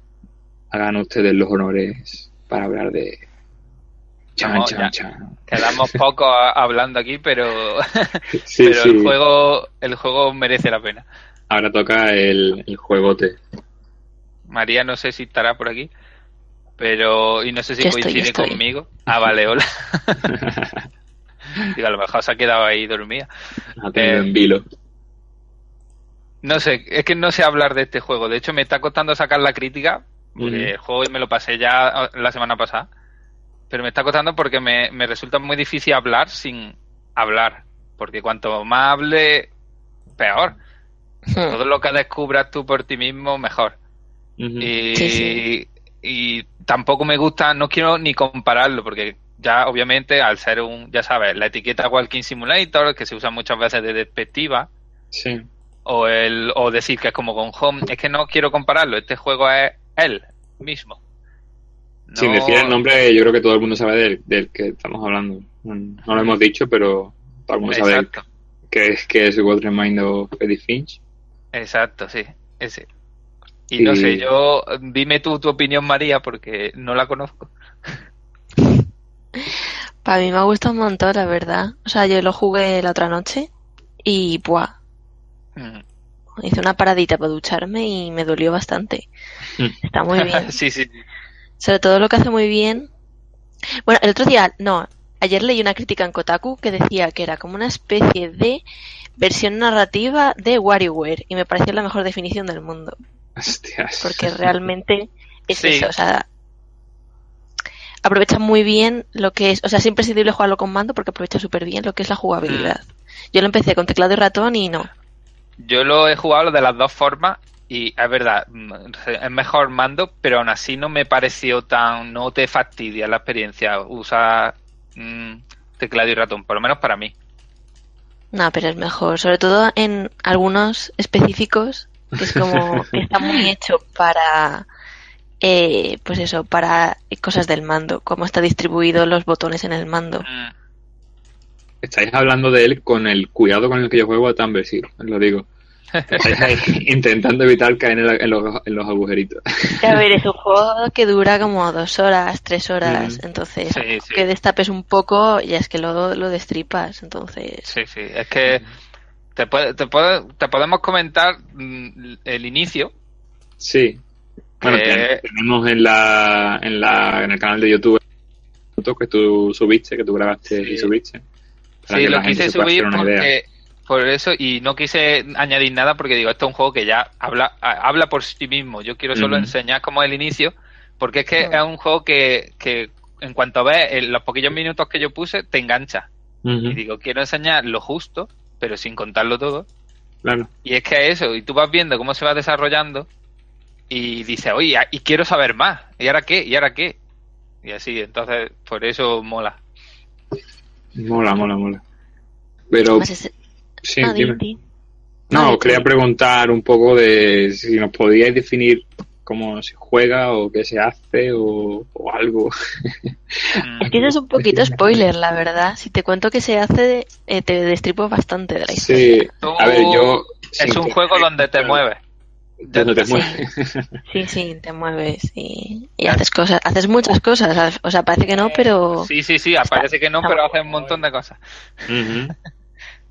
hagan ustedes los honores para hablar de... Chan, Vamos, chan, chan. quedamos poco a- hablando aquí, pero, Sí, pero sí. el juego el juego merece la pena. Ahora toca el, el juegote. María no sé si estará por aquí, pero y no sé si Yo coincide estoy. conmigo. Ah, vale, hola. Digo, a lo mejor se ha quedado ahí dormida. Ha tenido Eh, en vilo. No sé, es que no sé hablar de este juego. De hecho, me está costando sacar la crítica. Porque el juego me lo pasé ya la semana pasada. Pero me está costando porque me, me resulta muy difícil hablar sin hablar. Porque cuanto más hable, peor. Hmm. Todo lo que descubras tú por ti mismo, mejor. Y, Sí, sí. y tampoco me gusta, no quiero ni compararlo, porque ya obviamente al ser un, ya sabes, la etiqueta Walking Simulator, que se usa muchas veces de despectiva, Sí. o el o decir que es como con Home, es que no quiero compararlo, este juego es él mismo. Sin decir el nombre, yo creo que todo el mundo sabe del, del que estamos hablando. No lo hemos dicho, pero todo el mundo sabe que es, que es What Remind of Edith Finch. exacto, sí, ese. Y, Y- no sé, yo, dime tú tu opinión, María, porque no la conozco. Para mí me ha gustado un montón, la verdad. O sea, yo lo jugué la otra noche y, buah, Mm. hice una paradita para ducharme y me dolió bastante. Está muy bien. sí, sí, sí. Sobre todo lo que hace muy bien. Bueno, el otro día, no, ayer leí una crítica en Kotaku que decía que era como una especie de versión narrativa de WarioWare y me pareció la mejor definición del mundo. Hostias. Porque realmente es Sí. eso, o sea, aprovecha muy bien lo que es, o sea, es imprescindible jugarlo con mando porque aprovecha súper bien lo que es la jugabilidad. Yo lo empecé con teclado y ratón y no. Yo lo he jugado de las dos formas y es verdad, mm, es mejor mando, pero aún así no me pareció tan, no te fastidia la experiencia usar mm, teclado y ratón, por lo menos para mí. No, pero es mejor, sobre todo en algunos específicos, que es como que está muy hecho para, eh, pues eso, para cosas del mando, cómo está distribuido los botones en el mando. Mm, estáis hablando de él con el cuidado con el que yo juego a Tumblr, sí, os lo digo. Estáis ahí intentando evitar caer en, la- en los, en los agujeritos. A ver, es un juego que dura como dos horas, tres horas, Mm. entonces Sí, sí. que destapes un poco y es que lo, lo destripas, entonces... Sí, sí, es que te, puede- te, puede- te podemos comentar mm, el inicio. Sí. Bueno, Que- ten- tenemos en la, en la en el canal de YouTube que tú subiste, que tú grabaste Sí. y subiste. para Sí, que lo la quise subir hacer una idea. porque, por eso y no quise añadir nada porque digo, esto es un juego que ya habla, a- habla por sí mismo. Yo quiero solo enseñar cómo es el inicio porque es que es un juego que, que en cuanto ves en los poquillos minutos que yo puse, te engancha. Y digo, quiero enseñar lo justo, pero sin contarlo todo. Claro. Y es que eso, y tú vas viendo cómo se va desarrollando y dices, oye, y quiero saber más. ¿Y ahora qué? ¿Y ahora qué? Y así, entonces, por eso mola. Mola, mola, mola. Pero, es- sí, dime. di. No, os quería pues. preguntar un poco de si nos podíais definir cómo se juega o qué se hace o, o algo. Mm. Es que eso es un poquito spoiler, la verdad. Si te cuento que se hace, eh, te destripo bastante de la historia. Sí, a ver, yo... Es un juego donde te mueves. Donde te Sí. mueves. Sí, sí, te mueves y, y haces cosas, haces muchas cosas. O sea, parece que no, pero Sí, sí, sí, parece que no, pero muy hace un montón de cosas.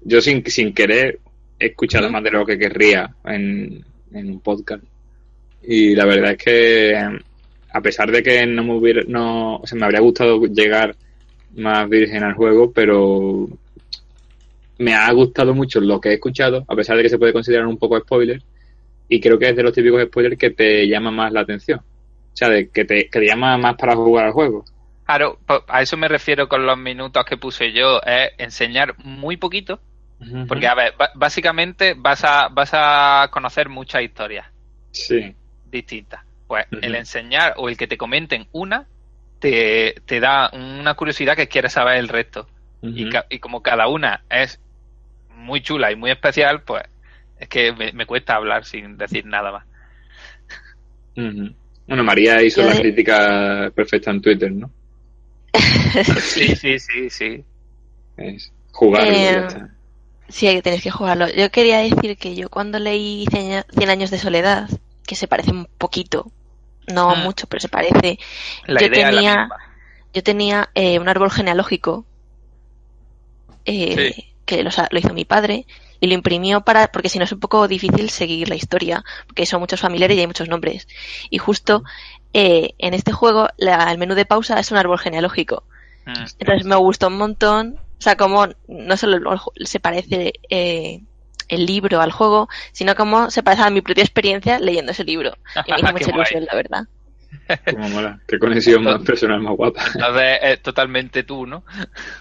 Yo sin, sin querer he escuchado más de lo que querría en, en un podcast. Y la verdad es que a pesar de que no me hubiera, no, o sea, me habría gustado llegar más virgen al juego, pero me ha gustado mucho lo que he escuchado, a pesar de que se puede considerar un poco spoiler, y creo que es de los típicos spoilers que te llama más la atención. O sea, de que te, que te llama más para jugar al juego. Claro, po- a eso me refiero con los minutos que puse yo, es enseñar muy poquito, porque a ver, básicamente vas a, vas a conocer muchas historias Sí. distintas. Pues el enseñar o el que te comenten una, te, te da una curiosidad que quieres saber el resto. y, ca- y como cada una es muy chula y muy especial, pues es que me, me cuesta hablar sin decir nada más. Bueno, María hizo la de- crítica perfecta en Twitter, ¿no? Sí, sí, sí, sí. Es jugarlo y Eh, ya está. sí, que tenéis que jugarlo. Yo quería decir que yo cuando leí Cien año- Cien años de soledad, que se parece un poquito, no Mm. mucho, pero se parece, La Yo idea es la tenía- misma. yo tenía eh, un árbol genealógico eh, Sí. que lo, lo hizo mi padre y lo imprimió para porque si no es un poco difícil seguir la historia porque son muchos familiares y hay muchos nombres. Y justo eh, en este juego la- el menú de pausa es un árbol genealógico. Mm. entonces me gustó un montón. O sea como no solo se parece eh, el libro al juego sino como se parece a mi propia experiencia leyendo ese libro. Y me hizo mucha ilusión la verdad Como mola. Qué conexión más personal más guapa. Entonces es totalmente tú, ¿no?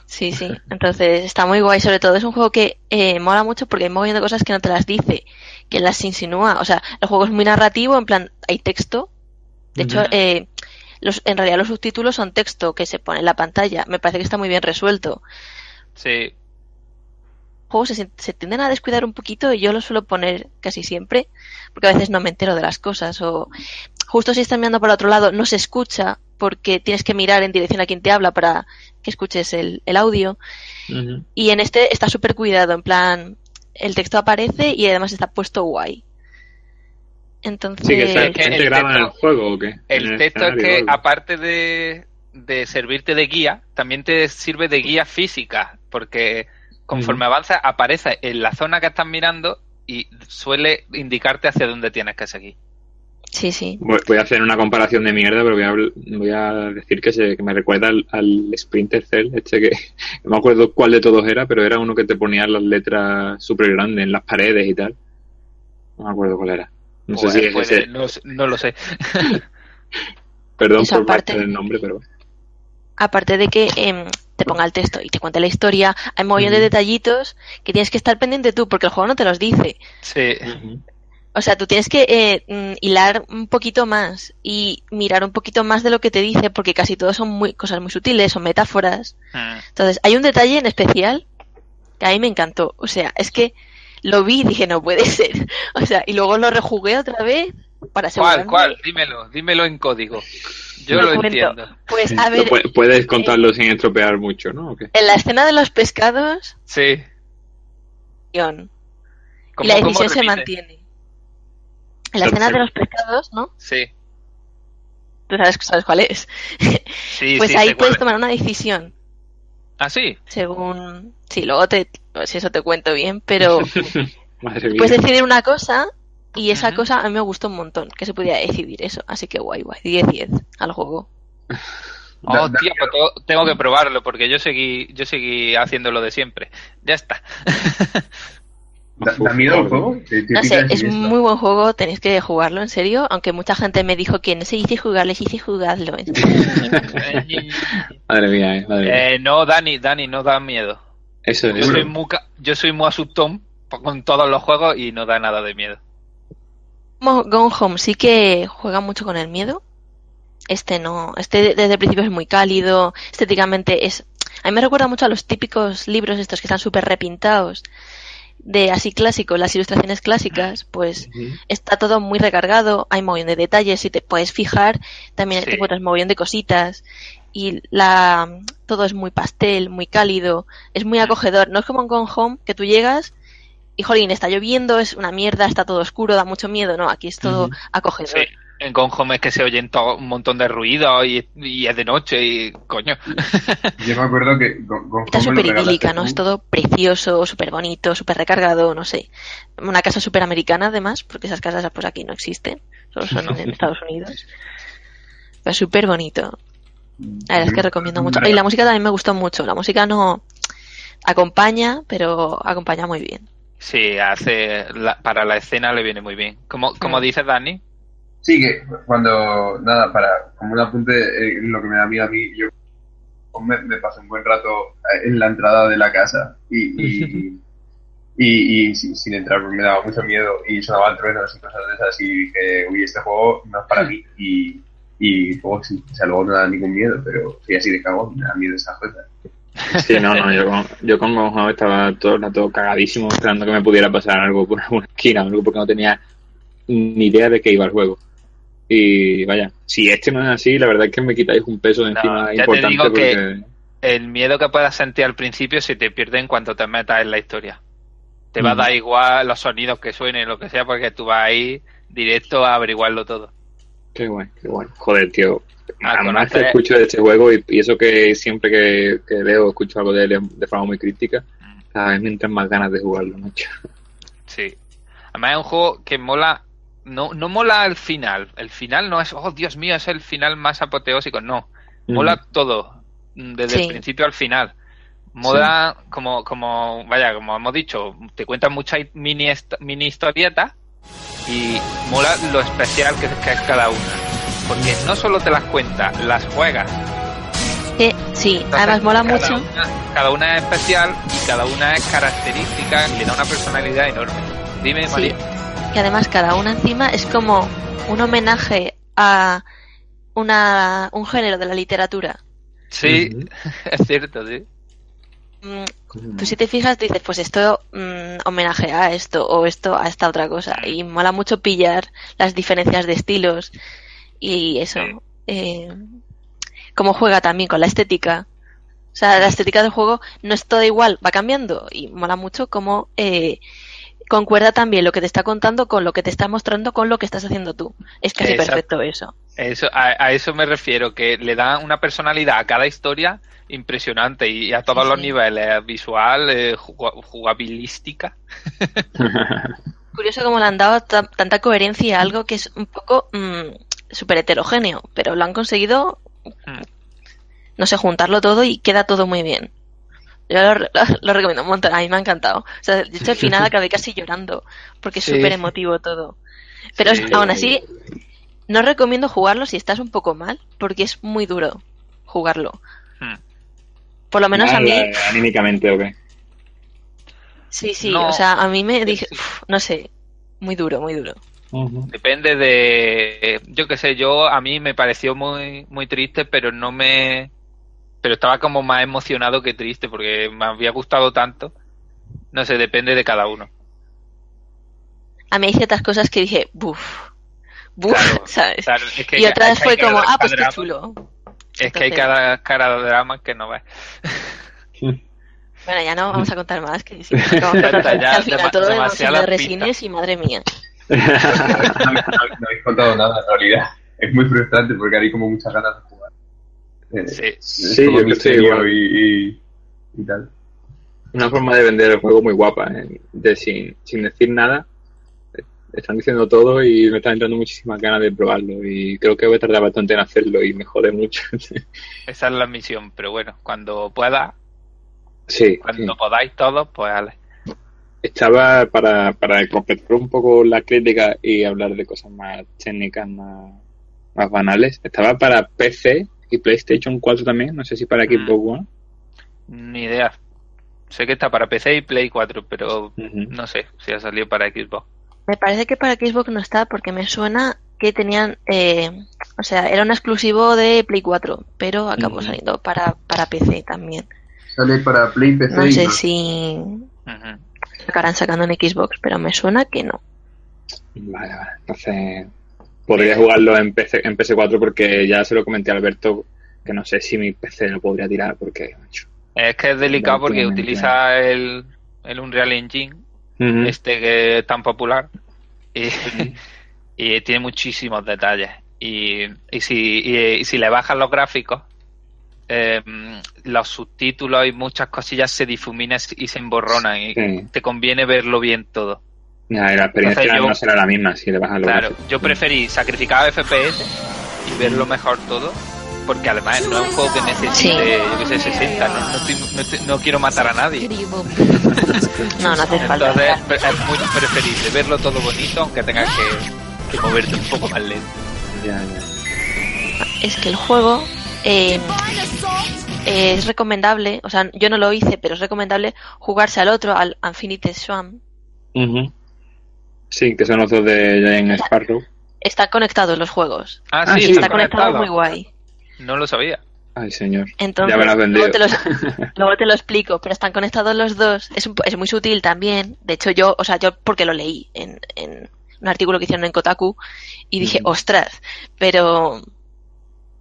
Sí, sí. Entonces está muy guay. Sobre todo es un juego que eh, mola mucho porque hay mogollón de cosas que no te las dice, que las insinúa. O sea, el juego es muy narrativo, en plan, hay texto. De hecho, eh, los, en realidad los subtítulos son texto que se pone en la pantalla. Me parece que está muy bien resuelto. Sí. Juegos se, se tienden a descuidar un poquito y yo lo suelo poner casi siempre, porque a veces no me entero de las cosas. O justo si estás mirando para otro lado, no se escucha porque tienes que mirar en dirección a quien te habla para que escuches el, el audio. Y en este está súper cuidado, en plan, el texto aparece y además está puesto guay. Entonces, Sí, que está, que el integrado en el texto- juego o qué? El texto es que, algo. aparte de, de servirte de guía, también te sirve de guía física, porque conforme avanzas aparece en la zona que estás mirando y suele indicarte hacia dónde tienes que seguir. Sí, sí. Voy voy a hacer una comparación de mierda, pero voy a, voy a decir que, se, que me recuerda al, al Splinter Cell, este que no me acuerdo cuál de todos era, pero era uno que te ponía las letras súper grandes en las paredes y tal. No me acuerdo cuál era. No Pues sé si es puede- ese. no, no lo sé. Perdón Eso por aparte- marcar el nombre, pero Aparte de que em, te ponga el texto y te cuente la historia, hay un montón de detallitos que tienes que estar pendiente tú porque el juego no te los dice. Sí. O sea, tú tienes que eh, mm, hilar un poquito más y mirar un poquito más de lo que te dice porque casi todo son muy, cosas muy sutiles, son metáforas. Mm. Entonces, hay un detalle en especial que a mí me encantó. O sea, es que lo vi y dije, no puede ser. O sea, y luego lo rejugué otra vez para ¿Cuál, asegurarme. cuál? Dímelo, dímelo en código. Yo lo comento. entiendo. Pues a ver, pu- puedes contarlo sin estropear mucho, ¿no? ¿O qué? en la escena de los pescados, Sí. guion, y ¿Cómo- la decisión se mantiene. En la escena de los pescados, ¿no? Sí. Tú sabes, sabes cuál es. Sí, pues sí, ahí puedes es. tomar una decisión. Ah, sí. Según. Sí, luego te. Si eso te cuento bien, pero. Madre mía. puedes decidir una cosa y esa cosa a mí me gustó un montón. Que se pudiera decidir eso. Así que guay, guay. 10-10 al juego. Oh, tío, pues tengo, tengo que probarlo porque yo seguí, yo seguí haciendo lo de siempre. Ya está. ¿Da, da miedo el juego? ¿Te- te No sé, es muy buen juego, tenéis que jugarlo en serio. Aunque mucha gente me dijo que no se dice jugarlo, se dice jugarlo. Madre mía, eh, madre mía. Eh, no, Dani, Dani, no da miedo. Eso Yo es. soy muy, yo soy muy asustón con todos los juegos y no da nada de miedo. Gone Home sí que juega mucho con el miedo. Este no, este desde el principio es muy cálido, estéticamente es... A mí me recuerda mucho a los típicos libros estos que están súper repintados, de así clásico, las ilustraciones clásicas, pues está todo muy recargado, hay mogollón de detalles, si te puedes fijar, también Sí. te encuentras mogollón de cositas, y la todo es muy pastel, muy cálido, es muy acogedor, no es como en Gone Home, que tú llegas y jolín, está lloviendo, es una mierda, está todo oscuro, da mucho miedo, no, aquí es todo acogedor. Sí. En Gone Home es que se oyen to- un montón de ruidos y, y es de noche y coño. Yo me acuerdo que Está súper idílica, ¿no? Es todo precioso, súper bonito, súper recargado, no sé. Una casa súper americana, además, porque esas casas pues aquí no existen, solo son en Estados Unidos. Pero súper bonito. La verdad es que recomiendo mucho. Y la música también me gustó mucho. La música no acompaña, pero acompaña muy bien. Sí, hace la- para la escena le viene muy bien. Como, como Mm. dice Dani, Sí, que cuando, nada, para, como un apunte, eh, lo que me da miedo a mí, yo me, me pasé un buen rato eh, en la entrada de la casa y, y, y, y sin, sin entrar porque me daba mucho miedo y sonaban truenos y cosas de esas y dije, uy, este juego no es para mí y, y luego sí, o sea, luego no da ningún miedo, pero sí así de cagón, me da miedo esas cosas. Sí, no, no, yo con, yo con Home estaba todo el rato cagadísimo esperando que me pudiera pasar algo por alguna esquina, algo porque no tenía ni idea de qué iba el juego. Y vaya, si este no es así, la verdad es que me quitáis un peso de No, encima ya te importante digo que- el miedo que puedas sentir al principio se te pierde en cuanto te metas en la historia. Te va a Mm. dar igual los sonidos que suenen, lo que sea, porque tú vas ahí directo a averiguarlo todo. Qué guay, qué guay. Joder, tío. Ah, Además conocer- escucho de este juego y, y eso que siempre que, que leo escucho algo de él de forma muy crítica, cada vez me entran más ganas de jugarlo, macho. Sí. Además es un juego que mola, no, no mola el final. El final no es, oh Dios mío, es el final más apoteósico. No. Mola todo, mm, desde Sí. el principio al final. Mola, como, como, vaya, como hemos dicho, te cuentan muchas mini, mini historietas y mola lo especial que, que es cada una. Porque no solo te las cuenta, las juegas. Que, sí, Entonces, además mola cada mucho. Una, cada una es especial y cada una es característica y le da una personalidad enorme. Dime, Sí. María. Y además cada una encima es como un homenaje a una, un género de la literatura. Sí, es cierto, sí. Mm, Tú si te fijas dices, pues esto mm, homenaje a esto o esto a esta otra cosa. Y mola mucho pillar las diferencias de estilos y eso. Sí. Eh, cómo juega también con la estética. O sea, la estética del juego no es todo igual, va cambiando y mola mucho cómo eh, concuerda también lo que te está contando con lo que te está mostrando con lo que estás haciendo tú. Es casi Exacto. perfecto eso. Eso, a, a eso me refiero, que le da una personalidad a cada historia impresionante y a todos Sí, los sí. niveles, visual, eh, jugabilística. Curioso cómo le han dado ta- tanta coherencia a algo que es un poco mm, súper heterogéneo, pero lo han conseguido, Hmm. no sé, juntarlo todo y queda todo muy bien. Yo lo, re- lo recomiendo un montón, a mí me ha encantado. O sea, de hecho al final acabé casi llorando, porque es Sí. súper emotivo todo. Pero Sí. aún así, no recomiendo jugarlo si estás un poco mal, porque es muy duro jugarlo. Hmm. Por lo menos a mí, eh, Anímicamente, ¿o qué? sí, sí, No. o sea, a mí me dije, uf, no sé, muy duro, muy duro. Depende de, yo qué sé, yo a mí me pareció muy, muy triste, pero no me, pero estaba como más emocionado que triste porque me había gustado tanto. No sé, depende de cada uno. a mí hay ciertas cosas que dije, buf, ¡buh! Claro, ¿sabes? claro, es que y hay- otra vez hay fue como, ah, pues qué chulo. Es que hay cada cara de drama que no ves. Bueno, ya no vamos a contar más, que a Ya está, al final todo sido demasiadas resines y madre mía. no, habéis- no habéis contado nada en realidad. Es muy frustrante porque hay como muchas ganas de. Eh, Sí. es Sí, yo que estoy misterio igual. y, y, y tal. Una forma de vender el juego muy guapa, ¿eh? de sin, sin decir nada. eh, Están diciendo todo y me están entrando muchísimas ganas de probarlo y creo que voy a tardar bastante en hacerlo y me jode mucho. Esa es la misión, pero bueno, cuando pueda, sí, cuando sí. podáis todos, pues ale. estaba para, para completar un poco la crítica y hablar de cosas más técnicas, más, más banales. Estaba para PC y PlayStation 4 también, no sé si para Mm. Xbox One. Ni idea. Sé que está para PC y Play 4, pero no sé si ha salido para Xbox. Me parece que para Xbox no está porque me suena que tenían, eh, o sea, era un exclusivo de Play 4, pero acabó saliendo para, para PC también. Sale para Play, PC No y sé si acabarán sacando en Xbox, pero me suena que no. Vale, vale. Entonces, podría jugarlo en, PC, en PS4 porque ya se lo comenté a Alberto que no sé si mi PC lo podría tirar porque, macho. Es que es delicado porque utiliza el, el Unreal Engine, este que es tan popular, y, y tiene muchísimos detalles. Y, y, si, y, y si le bajas los gráficos, eh, los subtítulos y muchas cosillas se difuminan y se emborronan y te conviene verlo bien todo. Ya, y la experiencia Entonces yo- no será la misma si le bajas los Claro, gráficos. yo preferí sacrificar FPS y verlo mejor todo, porque además no es un juego que necesite, yo que sé, 60, no, no, estoy- no estoy- no quiero matar a nadie. No, no hace falta. Entonces es muy preferible verlo todo bonito, aunque tengas que, que moverte un poco más lento. Ya, ya. Es que el juego eh, es recomendable, o sea, yo no lo hice, pero es recomendable jugarse al otro, al Infinite Swan. Ujú. Sí, que son los dos de Giant Sparrow. Están conectados los juegos. Ah, Ah, sí, está está conectado conectado. muy guay. No lo sabía. Ay, señor. Entonces, ya me lo has vendido. luego te, los- luego te lo explico, pero están conectados los dos. Es, un- es muy sutil también. De hecho, yo, o sea, yo porque lo leí en, en un artículo que hicieron en Kotaku y dije, ostras, pero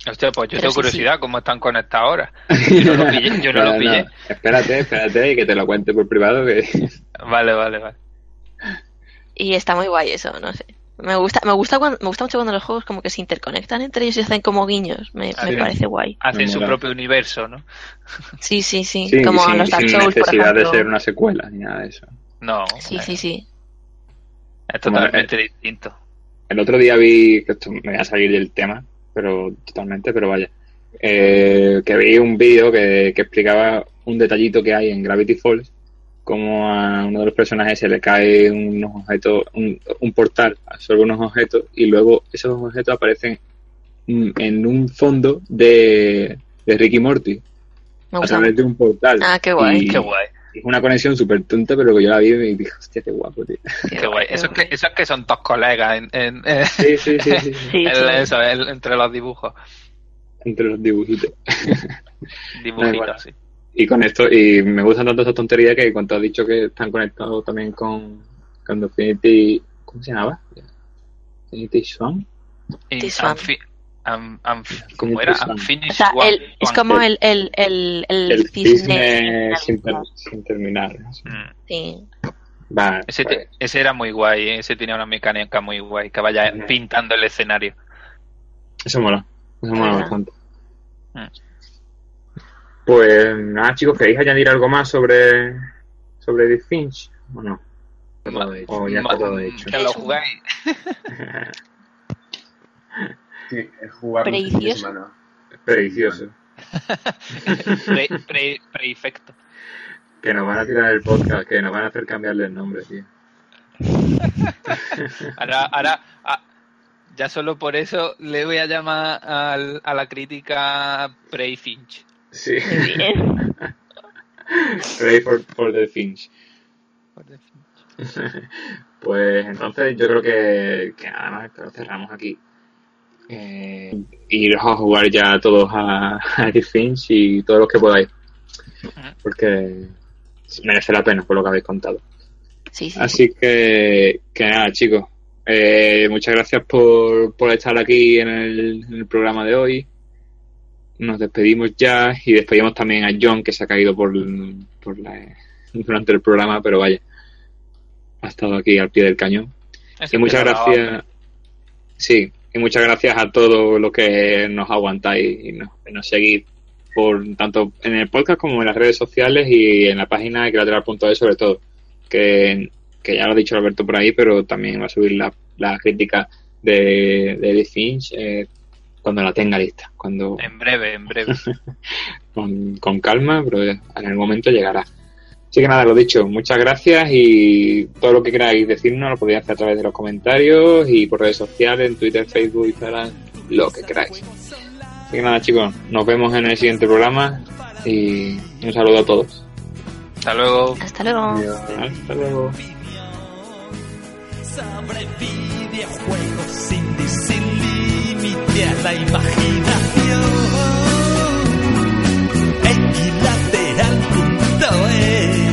Hostia, pues yo Pero tengo sí, curiosidad cómo están conectados ahora. Yo no lo pillé. Yo no lo pillé. Espérate, espérate y que te lo cuente por privado. Que... Vale, vale, vale. Y está muy guay eso, no sé. Me gusta, me gusta cuando, me gusta mucho cuando los juegos como que se interconectan entre ellos y hacen como guiños. Me, parece guay. Hacen su propio universo, ¿no? Sí, sí, sí. Sí, como sin, los Dark sin Souls, por necesidad de ser una secuela ni nada de eso. No, Sí, eh, sí, sí. es totalmente distinto. El otro día vi, que esto me voy a salir del tema, pero totalmente, pero vaya, eh, que vi un vídeo que, que explicaba un detallito que hay en Gravity Falls, como a uno de los personajes se le cae unos objetos, un, un portal, absorbe unos objetos y luego esos objetos aparecen en un fondo de, de Ricky Morty a través de un portal. Ah, qué guay. Y Qué guay, Es una conexión súper tonta, pero que yo la vi y dije, hostia, qué guapo, tío. qué guay. Eso es que, eso es que son dos colegas en, en, en- Sí, sí, sí, sí, sí. Sí, en sí. eso, en- entre los dibujos. Entre los dibujitos. Dibujitos, bueno. sí. Y con esto, y me gustan tanto esas tonterías que cuando has dicho que están conectados también con, con Infinity, ¿cómo se llamaba? Infinity Swan. ¿Cómo era? Unfinished O sea, One. el, es como el, el, el, el, El cisne. cisne sin, ter- sin terminar. Mm. Sí. Va, Ese, pues, te- ese era muy guay, ¿eh? ese tenía una mecánica muy guay, que vaya pintando el escenario. eso mola. Eso mola Ajá. bastante. Mm. Pues nada, chicos, ¿queréis añadir algo más sobre, sobre The Finch? ¿O no? Ma- O ya está todo hecho. Que lo jugáis. Sí, es jugar semana. Predicioso. Pre, pre, prefecto. Que nos van a tirar el podcast, que nos van a hacer cambiarle el nombre, tío. Ahora, ahora ah, ya solo por eso le voy a llamar al- a la crítica Pre-Finch. Sí. Muy bien. Ready for, for the Finch. Pues entonces yo creo que, que nada más, que lo cerramos aquí. Eh, iros a jugar ya todos a, a The Finch y todos los que podáis. Porque merece la pena por lo que habéis contado. Sí, sí. Así que, que nada, chicos. eh, muchas gracias por, por estar aquí en el, en el programa de hoy. Nos despedimos ya y despedimos también a John que se ha caído por, por la, durante el programa, pero vaya, ha estado aquí al pie del cañón. Y muchas gracias. Sí, y muchas gracias a todos los que nos aguantáis y nos, y nos seguís por tanto en el podcast como en las redes sociales y en la página equilateral.es sobre todo. Que, que ya lo ha dicho Alberto por ahí, pero también va a subir la, la crítica de, de Edith Finch eh, cuando la tenga lista. Cuando, En breve, en breve. con, con calma, pero en el momento llegará. Así que nada, lo dicho, muchas gracias y todo lo que queráis decirnos lo podéis hacer a través de los comentarios y por redes sociales, en Twitter, Facebook, Instagram, lo que queráis. Así que nada chicos, nos vemos en el siguiente programa y un saludo a todos. Hasta luego. Hasta luego. Hasta luego la imaginación. Equilateral.es